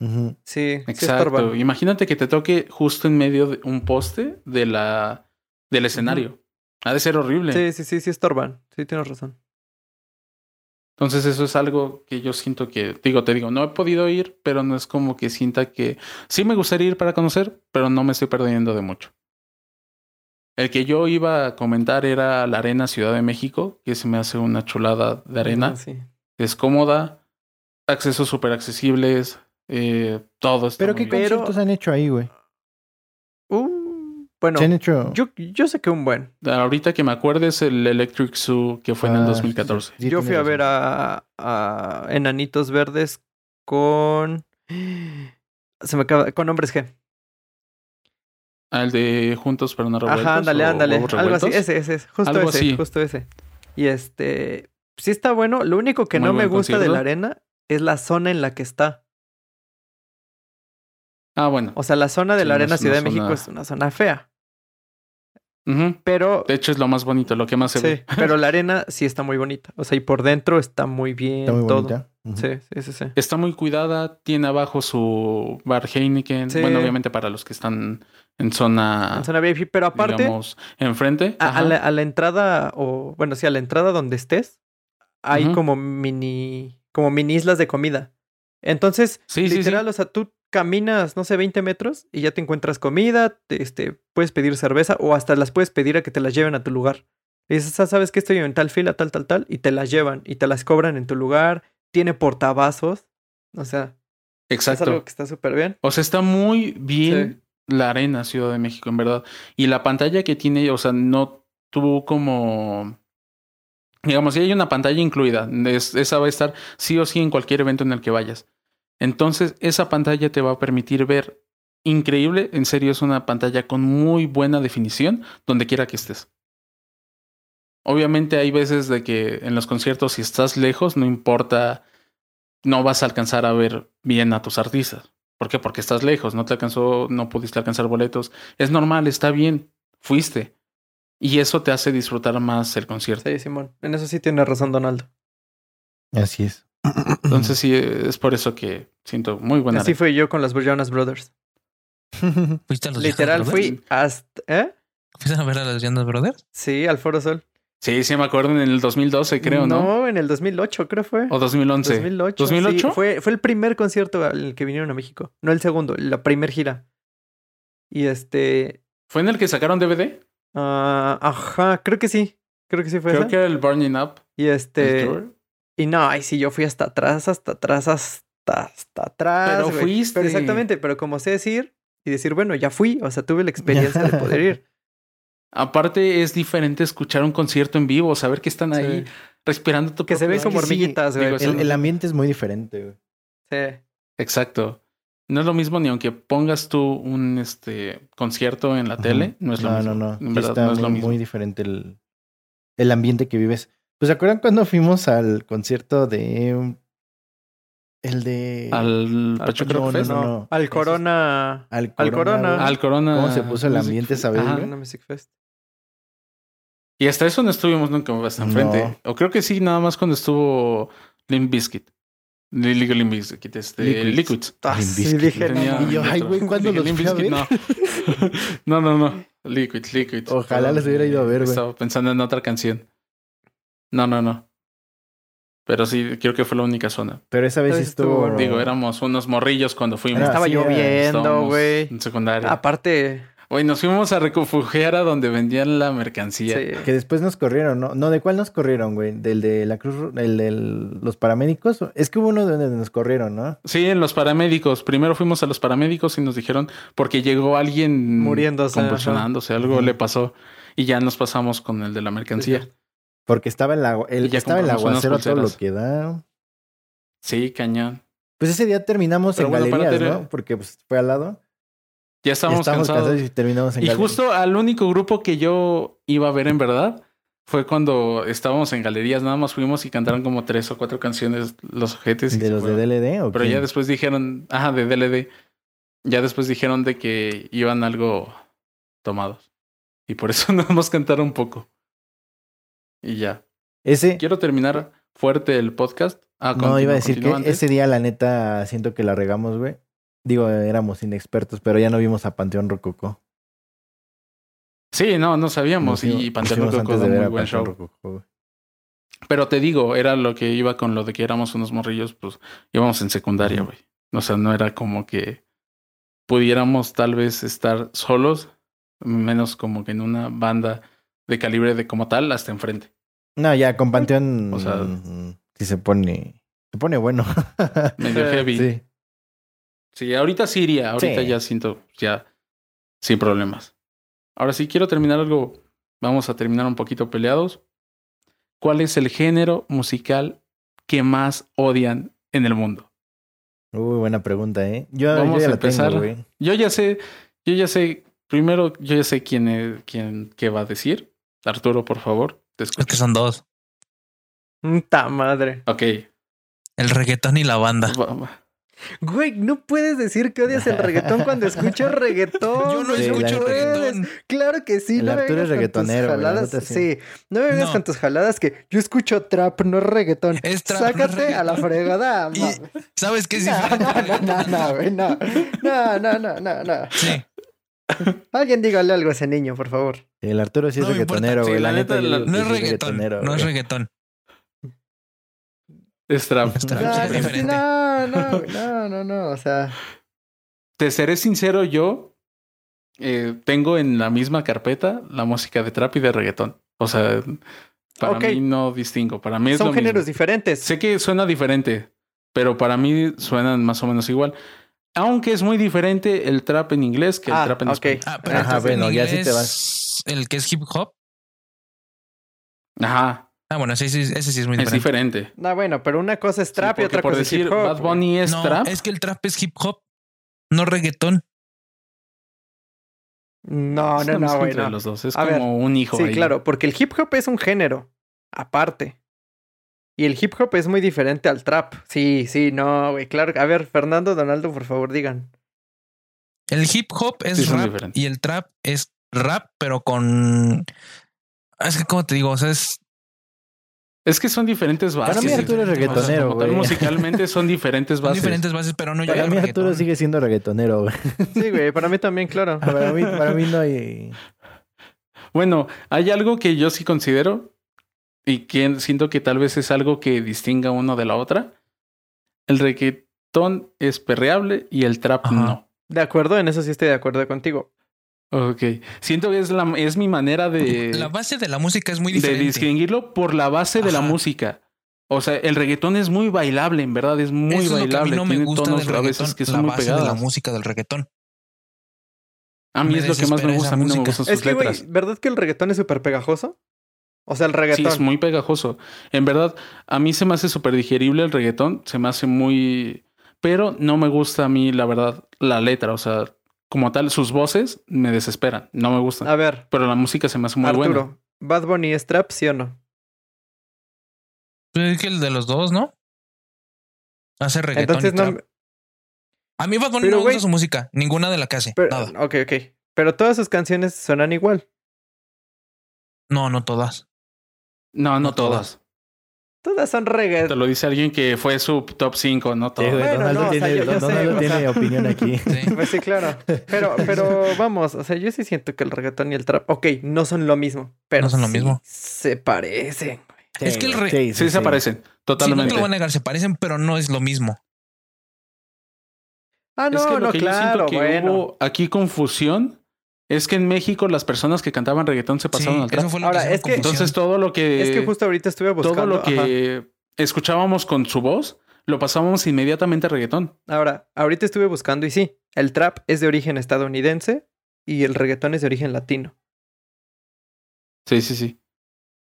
Sí, sí Exacto. Imagínate que te toque justo en medio de un poste de la, del escenario. Ha de ser horrible. Sí, sí, sí, sí estorban. Sí, tienes razón. Entonces eso es algo que yo siento que, digo, te digo, no he podido ir, pero no es como que sienta que sí me gustaría ir para conocer, pero no me estoy perdiendo de mucho. El que yo iba a comentar era la Arena Ciudad de México, que se me hace una chulada de arena. Ah, sí. Es cómoda, accesos súper accesibles, eh, todo está Pero muy qué conciertos han hecho ahí, güey. Bueno, Se han hecho. yo, yo sé que un buen. Ahorita que me acuerdo es el Electric Zoo que fue en el Ah, 2014. sí, sí, yo fui a ver a, a Enanitos Verdes con. *gasps* Se me acaba. Con Hombres G. Ah, el de Juntos pero no revueltos. Ajá, ándale, ándale. Algo así. Ese, ese. Justo Algo ese, así. justo ese. Y este. Sí está bueno. Lo único que Muy no me gusta de la arena es la zona en la que está. Ah, bueno. O sea, la zona de Sí, la arena Ciudad de México zona- es una zona fea. Pero. De hecho, es lo más bonito, lo que más se Sí, ve. *laughs* pero la arena sí está muy bonita. O sea, y por dentro está muy bien Está muy todo. bonita. Sí, sí, sí, sí. Está muy cuidada, tiene abajo su bar Heineken. Sí. Bueno, obviamente para los que están en zona, En zona VIP, pero aparte, digamos, enfrente. a, la, a la entrada, o bueno, sí, a la entrada donde estés, hay como mini, como mini islas de comida. Entonces, Sí, sí, literal, sí. o sea, tú caminas, no sé, 20 metros y ya te encuentras comida, te- este, puedes pedir cerveza o hasta las puedes pedir a que te las lleven a tu lugar. Y dices, "Ah, ¿sabes que estoy en tal fila, tal, tal, tal? Y te las llevan y te las cobran en tu lugar. Tiene portavasos. O sea, es Exacto. algo que está súper bien. O sea, está muy bien la arena Ciudad de México, en verdad. Y la pantalla que tiene, o sea, no tú como... Digamos, si hay una pantalla incluida, es- esa va a estar sí o sí en cualquier evento en el que vayas. Entonces, esa pantalla te va a permitir ver increíble, en serio, es una pantalla con muy buena definición donde quiera que estés. Obviamente hay veces de que en los conciertos si estás lejos, no importa, no vas a alcanzar a ver bien a tus artistas. ¿Por qué? Porque estás lejos, no te alcanzó, no pudiste alcanzar boletos. Es normal, está bien, fuiste. Y eso te hace disfrutar más el concierto. Sí, Simón. En eso sí tiene razón Donaldo. Así es. Entonces sí, es por eso que siento muy buena. Así fui yo con los Jonas Brothers. *laughs* ¿Fuiste a los Literal Jonas fui Brothers? hasta... ¿Eh? ¿Fuiste a ver a los Jonas Brothers? Sí, al Foro Sol. Sí, sí me acuerdo en el 2012, creo, ¿no? No, en el 2008 creo fue. O 2011. 2008. ¿2008? sí, fue, fue el primer concierto al que vinieron a México. No el segundo, la primer gira. Y este... ¿Fue en el que sacaron DVD? ah, ajá, creo que sí. Creo que sí fue Creo esa. que era el Burning Up. Y el este... Y no, ay, sí, yo fui hasta atrás, hasta atrás, hasta, hasta atrás. Pero fuiste. Pero exactamente, pero como sé decir y decir, bueno, ya fui. O sea, tuve la experiencia de poder ir. *laughs* Aparte es diferente escuchar un concierto en vivo, saber que están ahí Sí. respirando tu Que se ven como hormiguitas, güey. digo, El, el ambiente es muy diferente, güey. Sí. Exacto. No es lo mismo ni aunque pongas tú un este concierto en la tele, no es lo no, mismo. no, no. En Sí verdad, está no es lo muy, mismo. muy diferente el, el ambiente que vives. Pues, ¿se acuerdan cuando fuimos al concierto de. El de. Al Pachuca no, no, Fest. no, No, no. al Corona. Al al Corona. Al Corona. ¿Cómo se puso el ambiente esa vez, Fest. Y hasta eso no estuvimos nunca No. enfrente. O creo que sí, nada más cuando estuvo Limp Bizkit. Digo Limp Bizkit, este, Liquids. Liquids. Ah, Limp sí, dije, Y yo, ay, güey, ¿cuándo Limp Bizkit, ver? No. *laughs* no, no, no. Liquids, Liquids. Ojalá les hubiera ido a ver, güey. Estaba pensando en otra canción. No, no, no. Pero sí, creo que fue la única zona. Pero esa vez sí estuvo. Digo, éramos unos morrillos cuando fuimos. Era- Estaba sí, lloviendo, güey. En secundaria. Aparte, Güey, nos fuimos a refugiar a donde vendían la mercancía. sí. Que después nos corrieron, ¿no? No, ¿de cuál nos corrieron, güey? ¿Del de la Cruz, el de los paramédicos? Es que hubo uno donde nos corrieron, ¿no? Sí, en los paramédicos. Primero fuimos a los paramédicos y nos dijeron, porque llegó alguien Muriéndose, convulsionándose, algo le pasó. Y ya nos pasamos con el de la mercancía. Porque estaba el, agua- el, estaba el aguacero todo lo que da. Sí, cañón. Pues ese día terminamos Pero en bueno, galerías, ¿no? Porque pues, fue al lado. Ya estábamos estábamos cansados. cansados y terminamos en Y galerías. justo al único grupo que yo iba a ver en verdad fue cuando estábamos en galerías. Nada más fuimos y cantaron como tres o cuatro canciones los ojetes. y ¿De los de. DLD o Pero ya después dijeron, ajá, de DLD. Ya después dijeron de que iban algo tomados. Y por eso *laughs* nada más cantaron un poco. Y ya. Ese, Quiero terminar fuerte el podcast. Ah, no, iba a decir que antes. ese día, la neta, siento que la regamos, güey. Digo, éramos inexpertos, pero ya no vimos a Panteón Rococó. Sí, no, no sabíamos. Nos y Panteón Rococó ver muy buen show. Rococó. Pero te digo, era lo que iba con lo de que éramos unos morrillos, pues íbamos en secundaria, güey. O sea, no era como que pudiéramos tal vez estar solos, menos como que en una banda de calibre de como tal, hasta enfrente. No, ya con Panteón. O sea- mm, sí se pone. Se pone bueno. *laughs* Medio Sí. heavy. Sí. sí. ahorita sí iría, ahorita Sí. ya siento, ya sin problemas. Ahora sí quiero terminar algo, vamos a terminar un poquito peleados. ¿Cuál es el género musical que más odian en el mundo? Uy, buena pregunta, ¿eh? Yo, yo Vamos ya a la tengo, empezar. güey. Yo ya sé, yo ya sé, primero yo ya sé quién, es- quién qué va a decir. Arturo, por favor, te Es escucho. que son dos. ¡Ta madre! Ok. El reggaetón y la banda. Güey, no puedes decir que odias el reggaetón cuando escuchas *laughs* reggaetón. Yo no Sí, escucho reggaetón. Claro que sí, El no me Arturo vengas es con tus reggaetonero, güey, sí. no me vengas No. con tus jaladas que yo escucho trap, no reggaetón. Es trap, no Sácate a la fregada. Y-. ¿Sabes qué es No, no, no, reggaetón? no, güey, no. No, no, no, no, no. Sí. Alguien dígale algo a ese niño, por favor. El Arturo sí es No reggaetonero, Sí, güey. la la neta, neta, yo la- digo No es reggaetón. reggaetonero, No es reggaetón. Es trap. Es trap. No, es diferente. no, no, no, no, no, o sea, Te seré sincero, yo eh, tengo en la misma carpeta la música de trap y de reggaetón. O sea, para mí no distingo. Para mí es son lo géneros mismo. diferentes. Sé que suena diferente, pero para mí suenan más o menos igual. Aunque es muy diferente el trap en inglés que el Ah, trap en ok. español. Ah, pero Ajá, bueno, ya sí te vas. El que es hip hop. Ajá, Ah, bueno, sí, sí, ese sí es muy es diferente. diferente. No, bueno, pero una cosa es Sí, trap y otra por cosa es decir hip hop. Bad Bunny es no, trap. es que el trap es hip hop, no reggaetón. No, no, no, mezcla güey, entre no. los dos. Es A ver, como un hijo Sí, ahí. claro, porque el hip hop es un género aparte. Y el hip hop es muy diferente al trap. Sí, sí, no, güey, claro. A ver, Fernando, Donaldo, por favor, digan. El hip hop es Sí, son rap y el trap es rap, pero con. Ah, Es que, como te digo, o sea, es. Es que son diferentes bases. Para mí Arturo es reggaetonero, güey. musicalmente son diferentes Son bases. diferentes bases, pero no Para mí Arturo sigue siendo reggaetonero, güey. Sí, güey, para mí también, claro. *laughs* Para mí, para mí no hay... Bueno, hay algo que yo sí considero y que siento que tal vez es algo que distinga uno de la otra. El reggaetón es perreable y el trap Ajá. no. De acuerdo, en eso sí estoy de acuerdo contigo. Ok. Siento que es, la, es mi manera de, La base de la música es muy de diferente. distinguirlo por la base de la música. O sea, el reggaetón es muy bailable, en verdad, es muy Eso es lo que a mí bailable. no me Tiene gusta tonos del reggaetón, que la son muy base de la música del reggaetón. A mí Me es lo que más me gusta. A mí no me gustan sus Es que, letras. ¿verdad que el reggaetón es súper pegajoso? O sea, el Sí, reggaetón. es muy pegajoso. En verdad, a mí se me hace súper digerible el reggaetón. Se me hace muy... Pero no me gusta a mí, la verdad, la letra. O sea, como tal, sus voces me desesperan. No me gustan. A ver, Pero la música se me hace muy Arturo, buena. ¿Bad Bunny es trap, sí o no? Es que el de los dos, ¿no? Hace reggaetón Entonces y no... trap. A mí Bad Bunny Pero, no me gusta su música. Ninguna de la que hace. Pero, Nada. ok, ok. Pero todas sus canciones suenan igual. No, no todas. No, no No todas. todas. Son Te reggaetón. lo dice alguien que fue su top 5, no Sí, todas. Bueno, Donaldo no, o sea, tiene, yo- yo sé, Donaldo o tiene sea. opinión aquí. *laughs* Sí. Pues sí, claro. Pero, pero vamos, o sea, yo sí siento que el reggaetón y el trap, ok, no son lo mismo, pero No son lo sí mismo. se parecen. Es que el re- Sí, se parecen. Sí, no Totalmente. te lo voy a negar, se parecen, pero no es lo mismo. Ah, no, es que lo no, que yo siento claro, que bueno. hubo aquí confusión es que en México las personas que cantaban reggaetón se pasaron Sí, al trap. eso fue lo Ahora, es que-. Entonces todo lo que es que justo ahorita estuve buscando. todo lo ajá. que escuchábamos con su voz lo pasábamos inmediatamente a reggaetón. Ahora, ahorita estuve buscando y sí, el trap es de origen estadounidense y el reggaetón es de origen latino. Sí, sí, sí.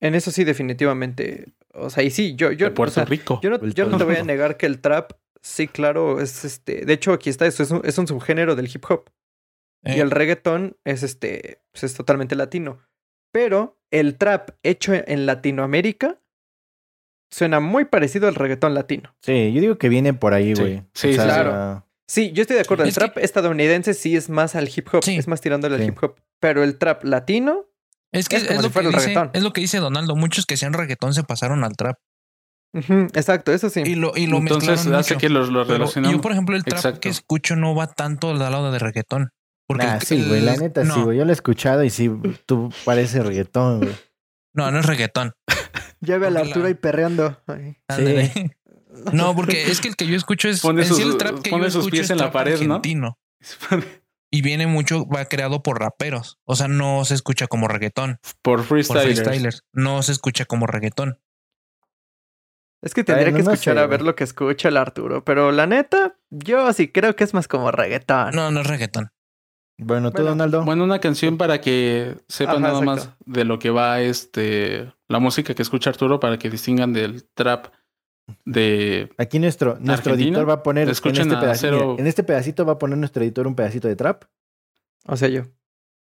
En eso sí, definitivamente. O sea, y sí, yo, yo, de Puerto o sea, Rico. yo no, yo no te voy a negar que el trap, sí, claro, es este. De hecho, aquí está, eso es un, es un subgénero del hip hop. Y Eh, el reggaetón es este, pues es totalmente latino. Pero el trap hecho en Latinoamérica suena muy parecido al reggaetón latino. Sí, yo digo que viene por ahí, güey. Sí, sí, claro. Sí, yo estoy de acuerdo. El Es que- trap estadounidense sí es más al hip hop, Sí. es más tirándole al Sí. hip hop. Pero el trap latino, es que es es, como si lo que el dice, reggaetón. es lo que dice Donaldo. Muchos que sean reggaetón se pasaron al trap. exacto, eso sí. Y lo, y lo Entonces mezclaron hace mucho. que los lo Pero relacionamos. yo, por ejemplo, el trap Exacto. que escucho no va tanto al lado de reggaetón. Porque el- sí, güey, la neta sí, no, güey. Yo lo he escuchado y sí, tú pareces reggaetón, güey. No, no es reggaetón. *laughs* Ya ve al porque Arturo la- ahí perreando. Ay. Ándale. *laughs* No, porque es que el que yo escucho es Pone sí sus- el trap que pone yo sus escucho pies es en la trap pared, ¿no? argentino. *laughs* Y viene mucho, va creado por raperos. O sea, no se escucha como reggaetón. Por Por freestylers. No se escucha como reggaetón. Es que tendría que no escuchar sé, a ver lo que escucha el Arturo. Pero la neta, yo sí creo que es más como reggaetón. No, no es reggaetón. Bueno, tú, Bueno, Donaldo. Bueno, una canción para que sepan Ajá, nada más de lo que va este la música que escucha Arturo para que distingan del trap de Aquí nuestro, nuestro Argentina, editor va a poner en escuchen este, a pedacito, Cero- mira, en este pedacito va a poner nuestro editor un pedacito de trap O sea, yo.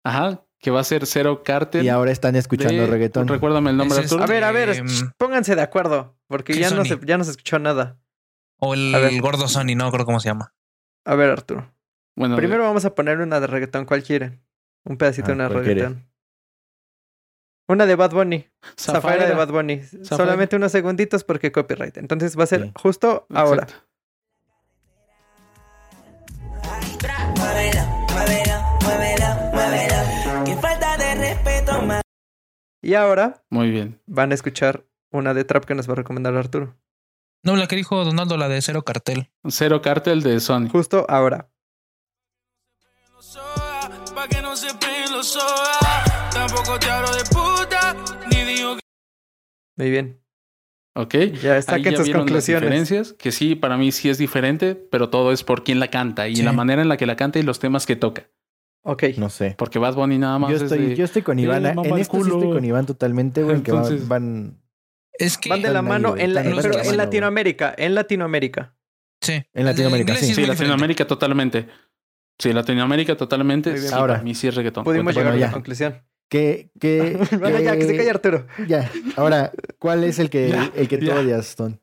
ajá, que va a ser Cero Cártel. y ahora están escuchando de- reggaetón. Recuérdame el nombre Arturo. A ver, a ver, Em, pónganse de acuerdo. Porque ¿qué ya no, se, ya no se escuchó nada. O el, gordo Sony, no creo cómo se llama. A ver, Arturo. Bueno, Primero vamos a poner una de reggaetón. ¿Cuál quieren? Un pedacito Ah, de una ¿cuál quiere? reggaetón. Una de Bad Bunny. Zafaira de Bad Bunny. Solamente unos segunditos porque copyright. Entonces va a ser Sí. justo ahora. Exacto. Muévelo, muévelo, muévelo, muévelo. Qué falta de respeto, ma- Y ahora Muy bien. van a escuchar una de trap que nos va a recomendar Arturo. No, la que dijo Donaldo, la de Cero Cartel. Cero Cártel de Sony. Justo ahora. Soda. Tampoco te hablo de puta, ni digo que Muy bien. ¿Ok? Ya Ahí saquen las conclusiones. diferencias, que sí, para mí sí es diferente, pero todo es por quién la canta y Sí. la manera en la que la canta y los temas que toca. Ok. No sé. Porque Bad Bunny nada más Yo es estoy, de- yo estoy con Iván. "Eh, En esto sí estoy culo". con Iván totalmente, güey. que van- Es que Van de la ahí, mano en, la- pero en Latinoamérica. En Latinoamérica. sí. En Latinoamérica, sí. es Sí, diferente. Latinoamérica totalmente. Sí, Latinoamérica totalmente. Sí, Ahora, para mí sí es reggaetón. Pudimos llegar bueno, a ya. la conclusión. que, que, bueno, *laughs* ya, que se calle Arturo. *laughs* Ya. Ahora, ¿cuál es el que, *laughs* Ya, el que tú ya. odias, Stone?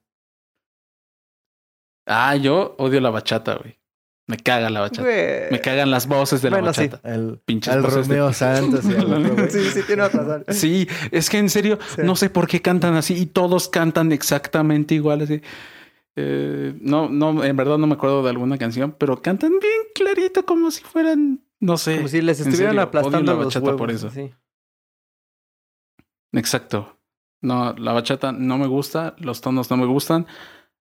Ah, yo odio la bachata, güey. Me caga la bachata. Güey. Me cagan las voces de la Bueno, sí. bachata. El, Pinches al voces de- Romeo Santos. y al otro. Sí, sí, tienes razón. Sí, es que en serio, Sí. no sé por qué cantan así y todos cantan exactamente igual. Así. Eh, no, no, en verdad no me acuerdo de alguna canción, pero cantan bien clarito, como si fueran, no sé. Como si les estuvieran serio, aplastando la los bachata huevos. por eso. sí. Exacto. No, la bachata no me gusta, los tonos no me gustan.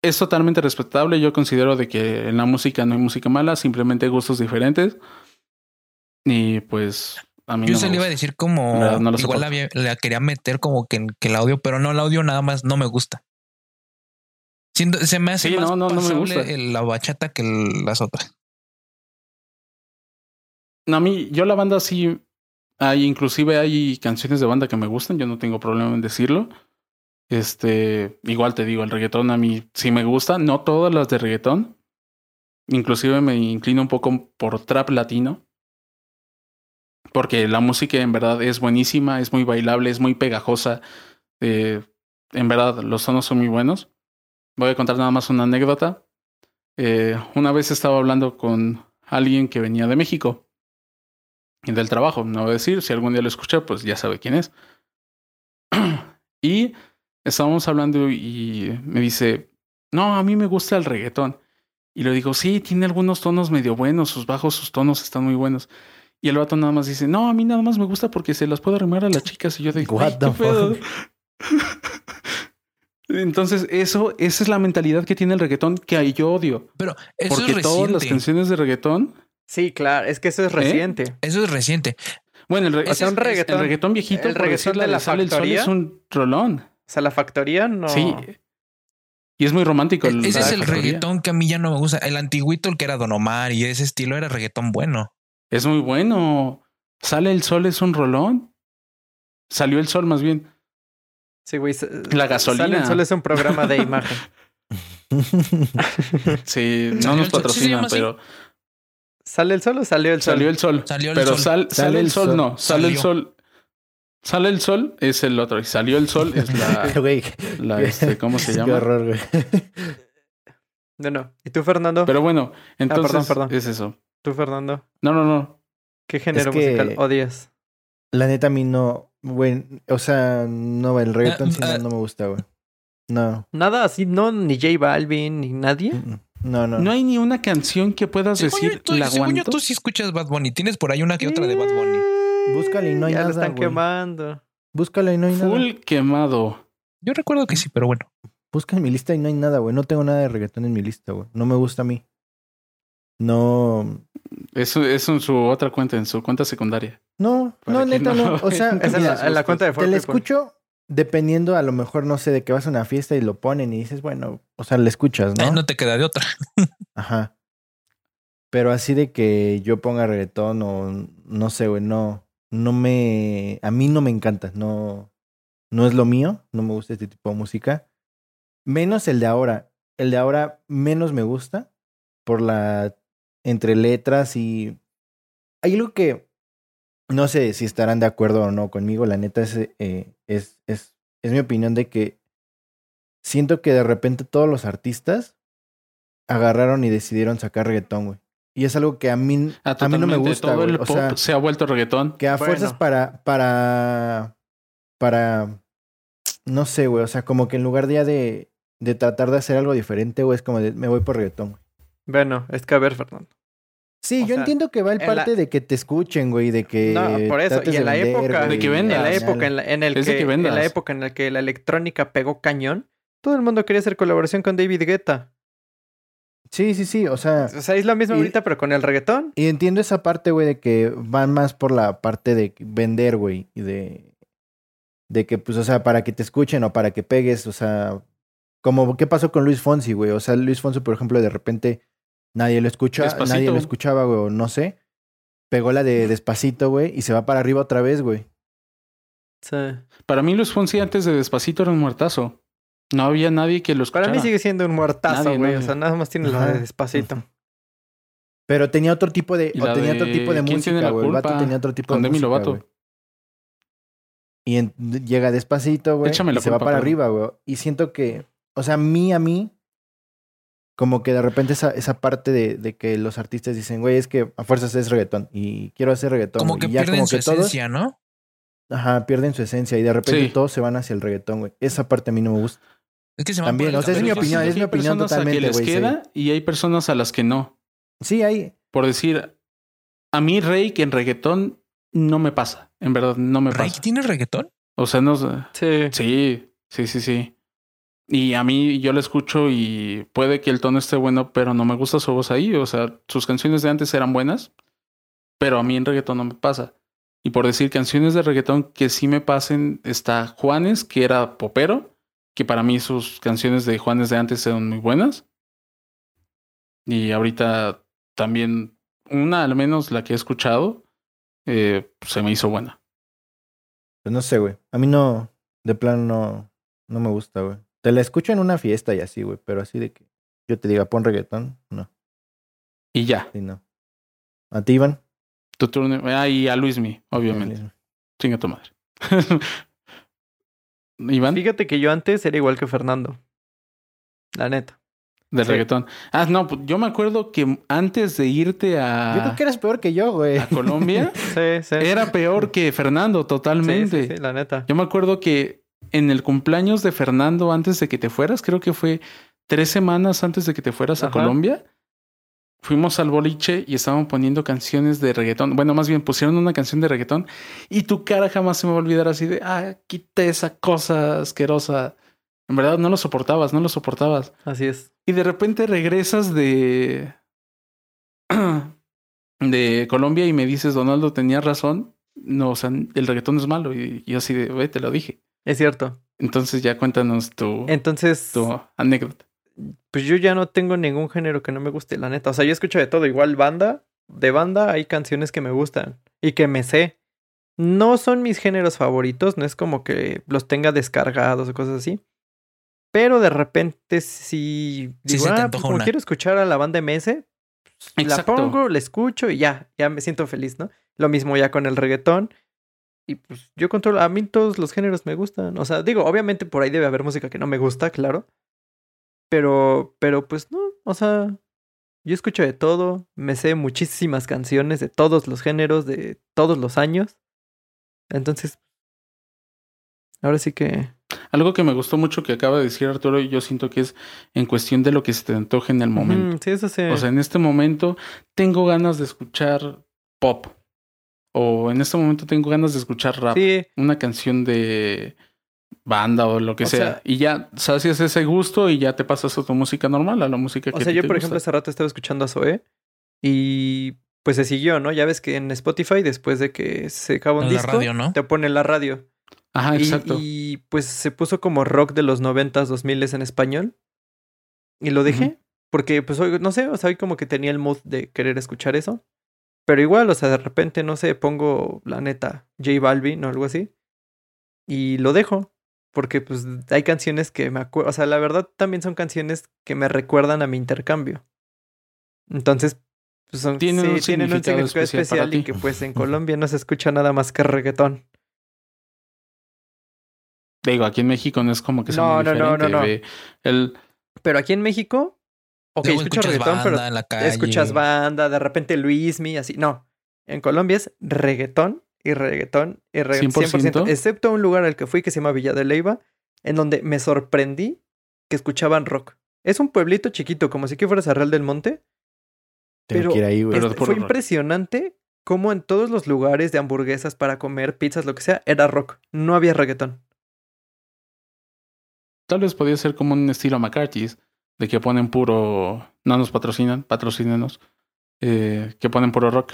Es totalmente respetable. Yo considero de que en la música no hay música mala, simplemente gustos diferentes. Y pues a mí Yo no se le iba a decir como No, no lo igual la quería meter como que, que el audio, pero no el audio nada más no me gusta. Siento- se me hace Sí, más no, no, no me pasable gusta. el- la bachata que el- las otras. No, a mí, yo la banda sí. Hay, inclusive hay canciones de banda que me gustan, yo no tengo problema en decirlo. Este, igual te digo, el reggaetón a mí sí me gusta, no todas las de reggaetón. Inclusive me inclino un poco por trap latino. Porque la música en verdad es buenísima, es muy bailable, es muy pegajosa. Eh, en verdad, los tonos son muy buenos. Voy a contar nada más una anécdota. Eh, una vez estaba hablando con alguien que venía de México y del trabajo. No voy a decir, si algún día lo escuché, pues ya sabe quién es. *clears throat* y estábamos hablando y me dice, no, a mí me gusta el reggaetón. Y le digo, sí, tiene algunos tonos medio buenos, sus bajos, sus tonos están muy buenos. Y el vato nada más dice, no, a mí nada más me gusta porque se las puedo arrimar a las chicas. Y yo digo, What "Ay, the ¿qué pedo?". fuck? *laughs* Entonces, eso, esa es la mentalidad que tiene el reggaetón que yo odio. Pero eso Porque es todas las canciones de reggaetón. Sí, claro, es que eso es reciente. Eso es reciente. Bueno, el, re- O sea, un reggaetón- el reggaetón viejito, el reggaetón de la Sale el Sol factoría. es un rolón. O sea, la factoría no. Sí. Y es muy romántico. E- Ese es el factoría. reggaetón que a mí ya no me gusta. El antiguito, el que era Don Omar y ese estilo era reggaetón bueno. Es muy bueno. Sale el sol es un rolón. Salió el sol más bien. Sí, güey. s- La gasolina. Sale el Sol es un programa de imagen. *laughs* *laughs* Sí, no nos patrocinan, pero ¿Sale el sol o salió el sol? salió el sol. Salió el pero sol. sal- sale Sale el sol, sol. no. Sale el sol. Sale el sol es el otro. Y salió el sol es la, *laughs* Güey, la este, ¿cómo se qué llama? horror, güey. No, no. ¿Y tú, Fernando? Pero bueno, entonces perdón, perdón. es eso. ¿Tú, Fernando? No, no, no. ¿Qué género que- musical odias? La neta, a mí no, güey. O sea, no, el reggaetón Ah, sí no, ah. no me gusta, güey. No. Nada así, no, ni J Balvin, ni nadie. mm, No, no. No hay ni una canción que puedas Según decir yo, tú, la según yo, tú sí escuchas Bad Bunny. Tienes por ahí una que otra de Bad Bunny. Búscale y no hay ya nada, lo están quemando. Búscale y no hay nada. Full quemado. Yo recuerdo que sí, pero bueno. Busca en mi lista y no hay nada, güey. No tengo nada de reggaetón en mi lista, güey. No me gusta a mí. No. Eso es en su otra cuenta, en su cuenta secundaria. No, no, neta, no- no. O sea, *laughs* Es la, en la cuenta de te la People. escucho dependiendo, a lo mejor, no sé, de que vas a una fiesta y lo ponen y dices, bueno, o sea, le escuchas, Eh, ¿no? no te queda de otra. *laughs* Ajá. Pero así de que yo ponga reggaetón o no sé, güey, no, no me, a mí no me encanta, no, no es lo mío, no me gusta este tipo de música. Menos el de ahora. El de ahora menos me gusta por la, entre letras y... Hay algo que, no sé si estarán de acuerdo o no conmigo, la neta es, eh, es, es, es mi opinión de que siento que de repente todos los artistas agarraron y decidieron sacar reggaetón, güey. Y es algo que a mí, Ah, a mí no me gusta, Todo güey. el O pop sea, se ha vuelto reggaetón. que a Bueno. fuerzas para, para, para, no sé, güey. O sea, como que en lugar de, ya de, de tratar de hacer algo diferente, güey, es como de, me voy por reggaetón, güey. Bueno, es que a ver, Fernando. Sí, O yo sea, entiendo que va el en la- parte de que te escuchen, güey, de que No, por eso. Y en la vender, época. güey, De que vendas. En la época en, la, en el que, que en la época en la que la electrónica pegó cañón, todo el mundo quería hacer colaboración con David Guetta. Sí, sí, sí, o sea, O sea, es lo mismo Y- ahorita, pero con el reggaetón. y entiendo esa parte, güey, de que van más por la parte de vender, güey, y de, de que, pues, o sea, para que te escuchen o para que pegues, o sea, como, ¿qué pasó con Luis Fonsi, güey? O sea, Luis Fonsi, por ejemplo, de repente nadie lo escucha, Despacito. nadie lo escuchaba, güey, o no sé, pegó la de Despacito, güey, y se va para arriba otra vez, güey. Sí. Para mí Luis Fonsi antes de Despacito era un muertazo. No había nadie que lo escuchara. Para mí sigue siendo un muertazo, Nadie, güey. O sea, nada más tiene la de despacito. Pero tenía otro tipo de, o tenía de otro tipo de ¿Quién tiene música, güey. El vato tenía otro tipo Con de Demi música, Lovato. güey. Y en- llega despacito, güey. Échame Y la se va para pero- arriba, güey. Y siento que, o sea, a mí, a mí, como que de repente esa, esa parte de, de que los artistas dicen, güey, es que a fuerzas es reggaetón. Y quiero hacer reggaetón. Como que y ya pierden como su que todos, esencia, ¿no? ajá, pierden su esencia. Y de repente Sí. todos se van hacia el reggaetón, güey. Esa parte a mí no me gusta. Es que se van También, o sea, es mi opinión, es que mi opinión a totalmente, que les güey, sí. queda y hay personas a las que no. Sí, hay. Por decir, a mí Rey que en reggaetón no me pasa. En verdad, no me ¿Rey pasa. tiene reggaetón? O sea, no sé. Sí. Sí, sí, sí, sí. Y a mí yo lo escucho y puede que el tono esté bueno, pero no me gusta su voz ahí. O sea, sus canciones de antes eran buenas, pero a mí en reggaetón no me pasa. Y por decir canciones de reggaetón que sí me pasen, está Juanes, que era popero, que para mí sus canciones de Juanes de antes eran muy buenas. Y ahorita también, una al menos la que he escuchado, eh, se me hizo buena. Pues no sé, güey. A mí no, de plano no, no me gusta, güey. Te la escucho en una fiesta y así, güey. Pero así de que yo te diga, pon reggaetón, no. Y ya, Sí, no. ¿A ti, Iván? tu turno. Ah, y a Luismi, obviamente. Chinga tu madre. *laughs* Iván, Fíjate que yo antes era igual que Fernando. La neta. del sí. reggaetón. Ah, no, pues yo me acuerdo que antes de irte a, Yo creo que eres peor que yo, güey. a Colombia, *laughs* Sí, sí. era peor que Fernando, Sí, totalmente. sí, sí, la neta. Yo me acuerdo que en el cumpleaños de Fernando, antes de que te fueras, creo que fue tres semanas antes de que te fueras a. Colombia, fuimos al boliche y estaban poniendo canciones de reggaetón. Bueno, más bien pusieron una canción de reggaetón y tu cara jamás se me va a olvidar así de, ah, quita esa cosa asquerosa. En verdad no lo soportabas, no lo soportabas. Así es. Y de repente regresas de. *clears throat* de Colombia y me dices, Donaldo tenía razón. No, o sea, el reggaetón es malo. Y yo así de, "Ve, te lo dije. Es cierto. Entonces ya cuéntanos tu, Entonces, tu anécdota. pues yo ya no tengo ningún género que no me guste, la neta. O sea, yo escucho de todo. Igual banda. De banda hay canciones que me gustan y que me sé. No son mis géneros favoritos, no es como que los tenga descargados o cosas así. Pero de repente si digo, ah, pues como una". quiero escuchar a la banda MS, la Exacto. pongo, la escucho y ya, ya me siento feliz, ¿no? Lo mismo ya con el reggaetón. Y pues yo controlo, a mí todos los géneros me gustan. O sea, digo, obviamente por ahí debe haber música que no me gusta, claro. Pero, pero pues no, o sea, yo escucho de todo, me sé muchísimas canciones de todos los géneros, de todos los años. Entonces, ahora sí que... Algo que me gustó mucho que acaba de decir Arturo, y yo siento que es en cuestión de lo que se te antoje en el momento. Sí, eso sí. O sea, en este momento tengo ganas de escuchar pop. O en este momento tengo ganas de escuchar rap. sí, Una canción de banda o lo que O sea. sea- Y ya sacias ese gusto y ya te pasas a tu música normal, a la música que O sea, yo te por gusta. ejemplo hace rato estaba escuchando a Zoé y pues se siguió, ¿no? Ya ves que en Spotify después de que se acaba un En disco, radio, ¿no? te pone la radio. Ajá, Y- exacto. Y, pues se puso como rock de los 90s, 2000s en español. Y lo dejé. Porque pues hoy, no sé, o sea, hoy como que tenía el mood de querer escuchar eso. Pero igual, o sea, de repente, no sé, pongo la neta J Balvin o algo así. Y lo dejo. Porque pues hay canciones que me acuerdo. O sea, la verdad también son canciones que me recuerdan a mi intercambio. Entonces, pues son, Tienen un sí, tienen un significado significado especial especial, para y que pues en Colombia no se escucha nada más que reggaetón. Digo, aquí en México no es como que sea No, muy no, no, no, no. ve, El, Pero aquí en México, ok, Luego escucho escuchas reggaetón, banda pero en la calle. escuchas banda, de repente Luismi, así. No, en Colombia es reggaetón y reggaetón y reggaetón 100%. 100%. excepto un lugar al que fui que se llama Villa de Leyva, en donde me sorprendí que escuchaban rock. Es un pueblito chiquito, como si que fueras a Real del Monte. Tengo pero- que ir ahí, güey. Pero Este, fue impresionante cómo en todos los lugares de hamburguesas para comer, pizzas, lo que sea, era rock. No había reggaetón. tal vez podría ser como un estilo McCarthy's, de que ponen puro. No nos patrocinan, patrocínenos. eh, que ponen puro rock.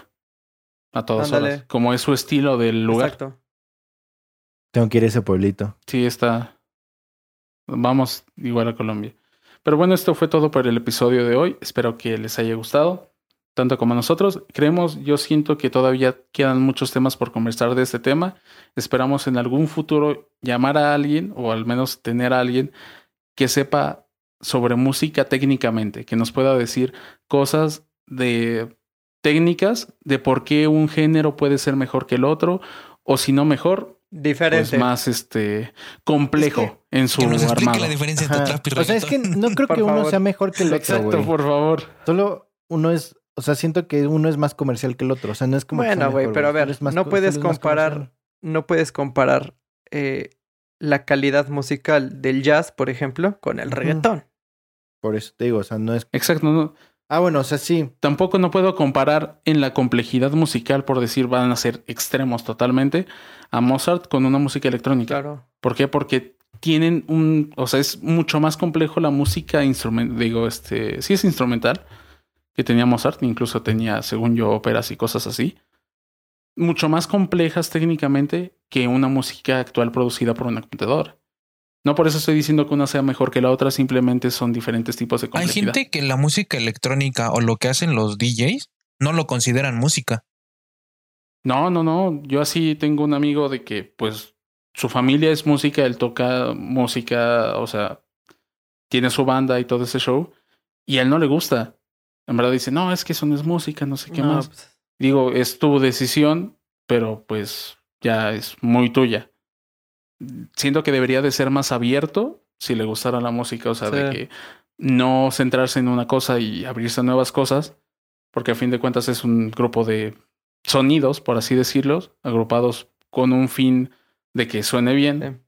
A todas Ándale. horas. Como es su estilo del lugar. Exacto. Tengo que ir a ese pueblito. Sí, está. Vamos igual a Colombia. Pero bueno, esto fue todo por el episodio de hoy. Espero que les haya gustado, tanto como a nosotros. Creemos, yo siento que todavía quedan muchos temas por conversar de este tema. Esperamos en algún futuro llamar a alguien o al menos tener a alguien que sepa sobre música técnicamente, que nos pueda decir cosas de técnicas de por qué un género puede ser mejor que el otro o si no mejor, Diferente. pues más este complejo Es en su Que nos explique armado. la diferencia entre Ajá. trap y O sea, es que no creo que uno favor. sea mejor que el otro, Exacto, por favor. Solo uno es, o sea, siento que uno es más comercial que el otro. O sea, no es como Bueno, güey, pero a ver, es más no puedes comparar no puedes comparar eh, la calidad musical del jazz, por ejemplo, con el reggaetón. Por eso te digo, o sea, no es. Exacto, no, Ah, bueno, o sea, sí. tampoco no puedo comparar en la complejidad musical, por decir, van a ser extremos totalmente, a Mozart con una música electrónica. Claro. ¿Por qué? Porque tienen un, o sea, es mucho más complejo la música instrumental, digo, este, sí es instrumental, que tenía Mozart, incluso tenía, según yo, óperas y cosas así, mucho más complejas técnicamente que una música actual producida por una computadora. No por eso estoy diciendo que una sea mejor que la otra, simplemente son diferentes tipos de Hay complejidad. gente que la música electrónica o lo que hacen los DJs no lo consideran música. No, no, no. Yo así tengo un amigo de que, pues, su familia es música, él toca música, o sea, tiene su banda y todo ese show, y a él no le gusta. En verdad dice, no, es que eso no es música, no sé qué No, más. pues, Digo, es tu decisión, pero pues ya es muy tuya. Siento que debería de ser más abierto si le gustara la música, o sea, de que no centrarse en una cosa y abrirse a nuevas cosas, porque a fin de cuentas es un grupo de sonidos, por así decirlos, agrupados con un fin de que suene bien.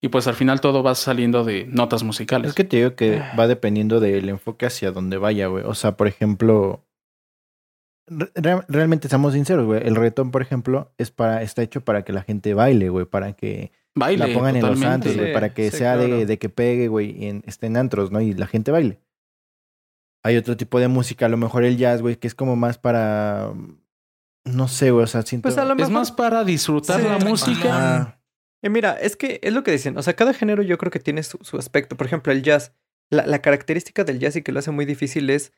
y pues al final todo va saliendo de notas musicales. Es que te digo que Ah. va dependiendo del enfoque hacia donde vaya, güey. O sea, por ejemplo, re- re- realmente seamos sinceros, güey. El reggaetón, por ejemplo, es para, está hecho para que la gente baile, güey. Para que Baile, la pongan en los antros, güey, para que sí, sea de, claro. de que pegue, güey, y en, esté en antros, ¿no? Y la gente baile. Hay otro tipo de música, a lo mejor el jazz, güey, que es como más para... No sé, güey, o sea, siento... Pues a lo Es mejor. más para disfrutar Sí, la música. Eh, mira, es que es lo que dicen. O sea, cada género yo creo que tiene su, su aspecto. Por ejemplo, el jazz. La, la característica del jazz y que lo hace muy difícil es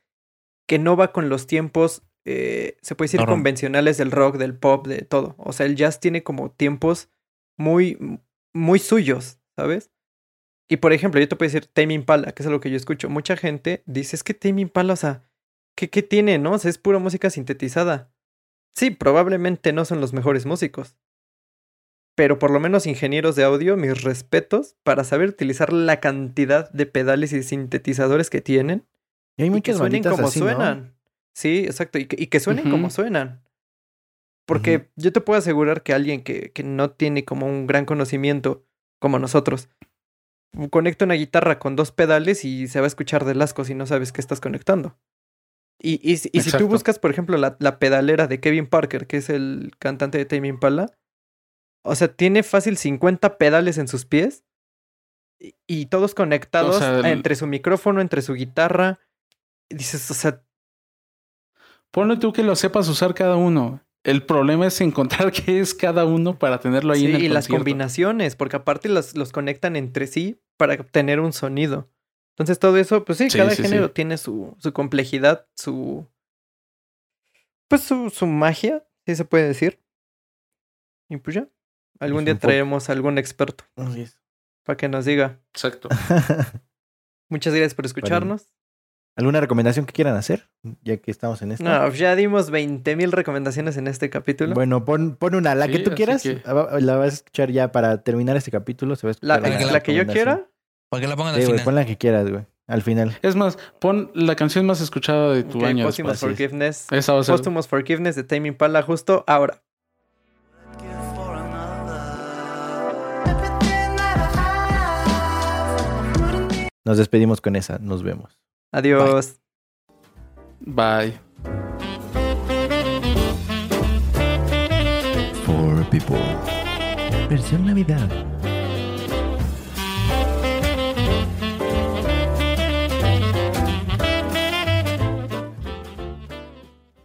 que no va con los tiempos, eh, se puede decir, convencionales del rock, del pop, de todo. O sea, el jazz tiene como tiempos muy, muy suyos, ¿sabes? Y por ejemplo, yo te puedo decir Tame Impala, que es algo que yo escucho. Mucha gente dice, es que Tame Impala, o sea, ¿qué, qué tiene, no? O sea, es pura música sintetizada. Sí, probablemente no son los mejores músicos. Pero por lo menos ingenieros de audio, mis respetos para saber utilizar la cantidad de pedales y sintetizadores que tienen Y hay y que muchas suenen como así, ¿no? Sí, exacto. Y que, y que suenen como suenan. Porque yo te puedo asegurar que alguien que, que no tiene como un gran conocimiento, como nosotros, conecta una guitarra con dos pedales y se va a escuchar del asco si no sabes qué estás conectando. Y, y, si- y si tú buscas, por ejemplo, la, la pedalera de Kevin Parker, que es el cantante de Tame Impala, o sea, tiene fácil 50 pedales en sus pies y, y todos conectados sea, el- entre su micrófono, entre su guitarra. Dices, o sea, Ponle tú que lo sepas usar cada uno. El problema es encontrar *laughs* qué es cada uno para tenerlo ahí sí, en el y las combinaciones, porque aparte los, los conectan entre sí para obtener un sonido. Entonces todo eso, pues sí, Sí, cada sí, género sí. tiene su, su complejidad, su... Pues su, su magia, si se puede decir. Y pues ya, algún día traeremos a algún experto Así es. para que nos diga. Exacto. *laughs* Muchas gracias por escucharnos. ¿Alguna recomendación que quieran hacer? Ya que estamos en esto. No, ya dimos 20 mil recomendaciones en este capítulo. Bueno, pon, pon una, la que tú quieras. que- ah, La vas a escuchar ya para terminar este capítulo. Se va a la, escuchar la- la que yo quiera. Para que la pongan al Sí, final. pon la que quieras, güey. Al final. Es más, pon la canción más escuchada de tu Ok, año. Posthumous. Forgiveness. Esa va a ser. Posthumous Forgiveness de Tame Impala justo ahora. Nos despedimos con esa. Nos vemos. Adiós. Bye. For People. Versión Navidad.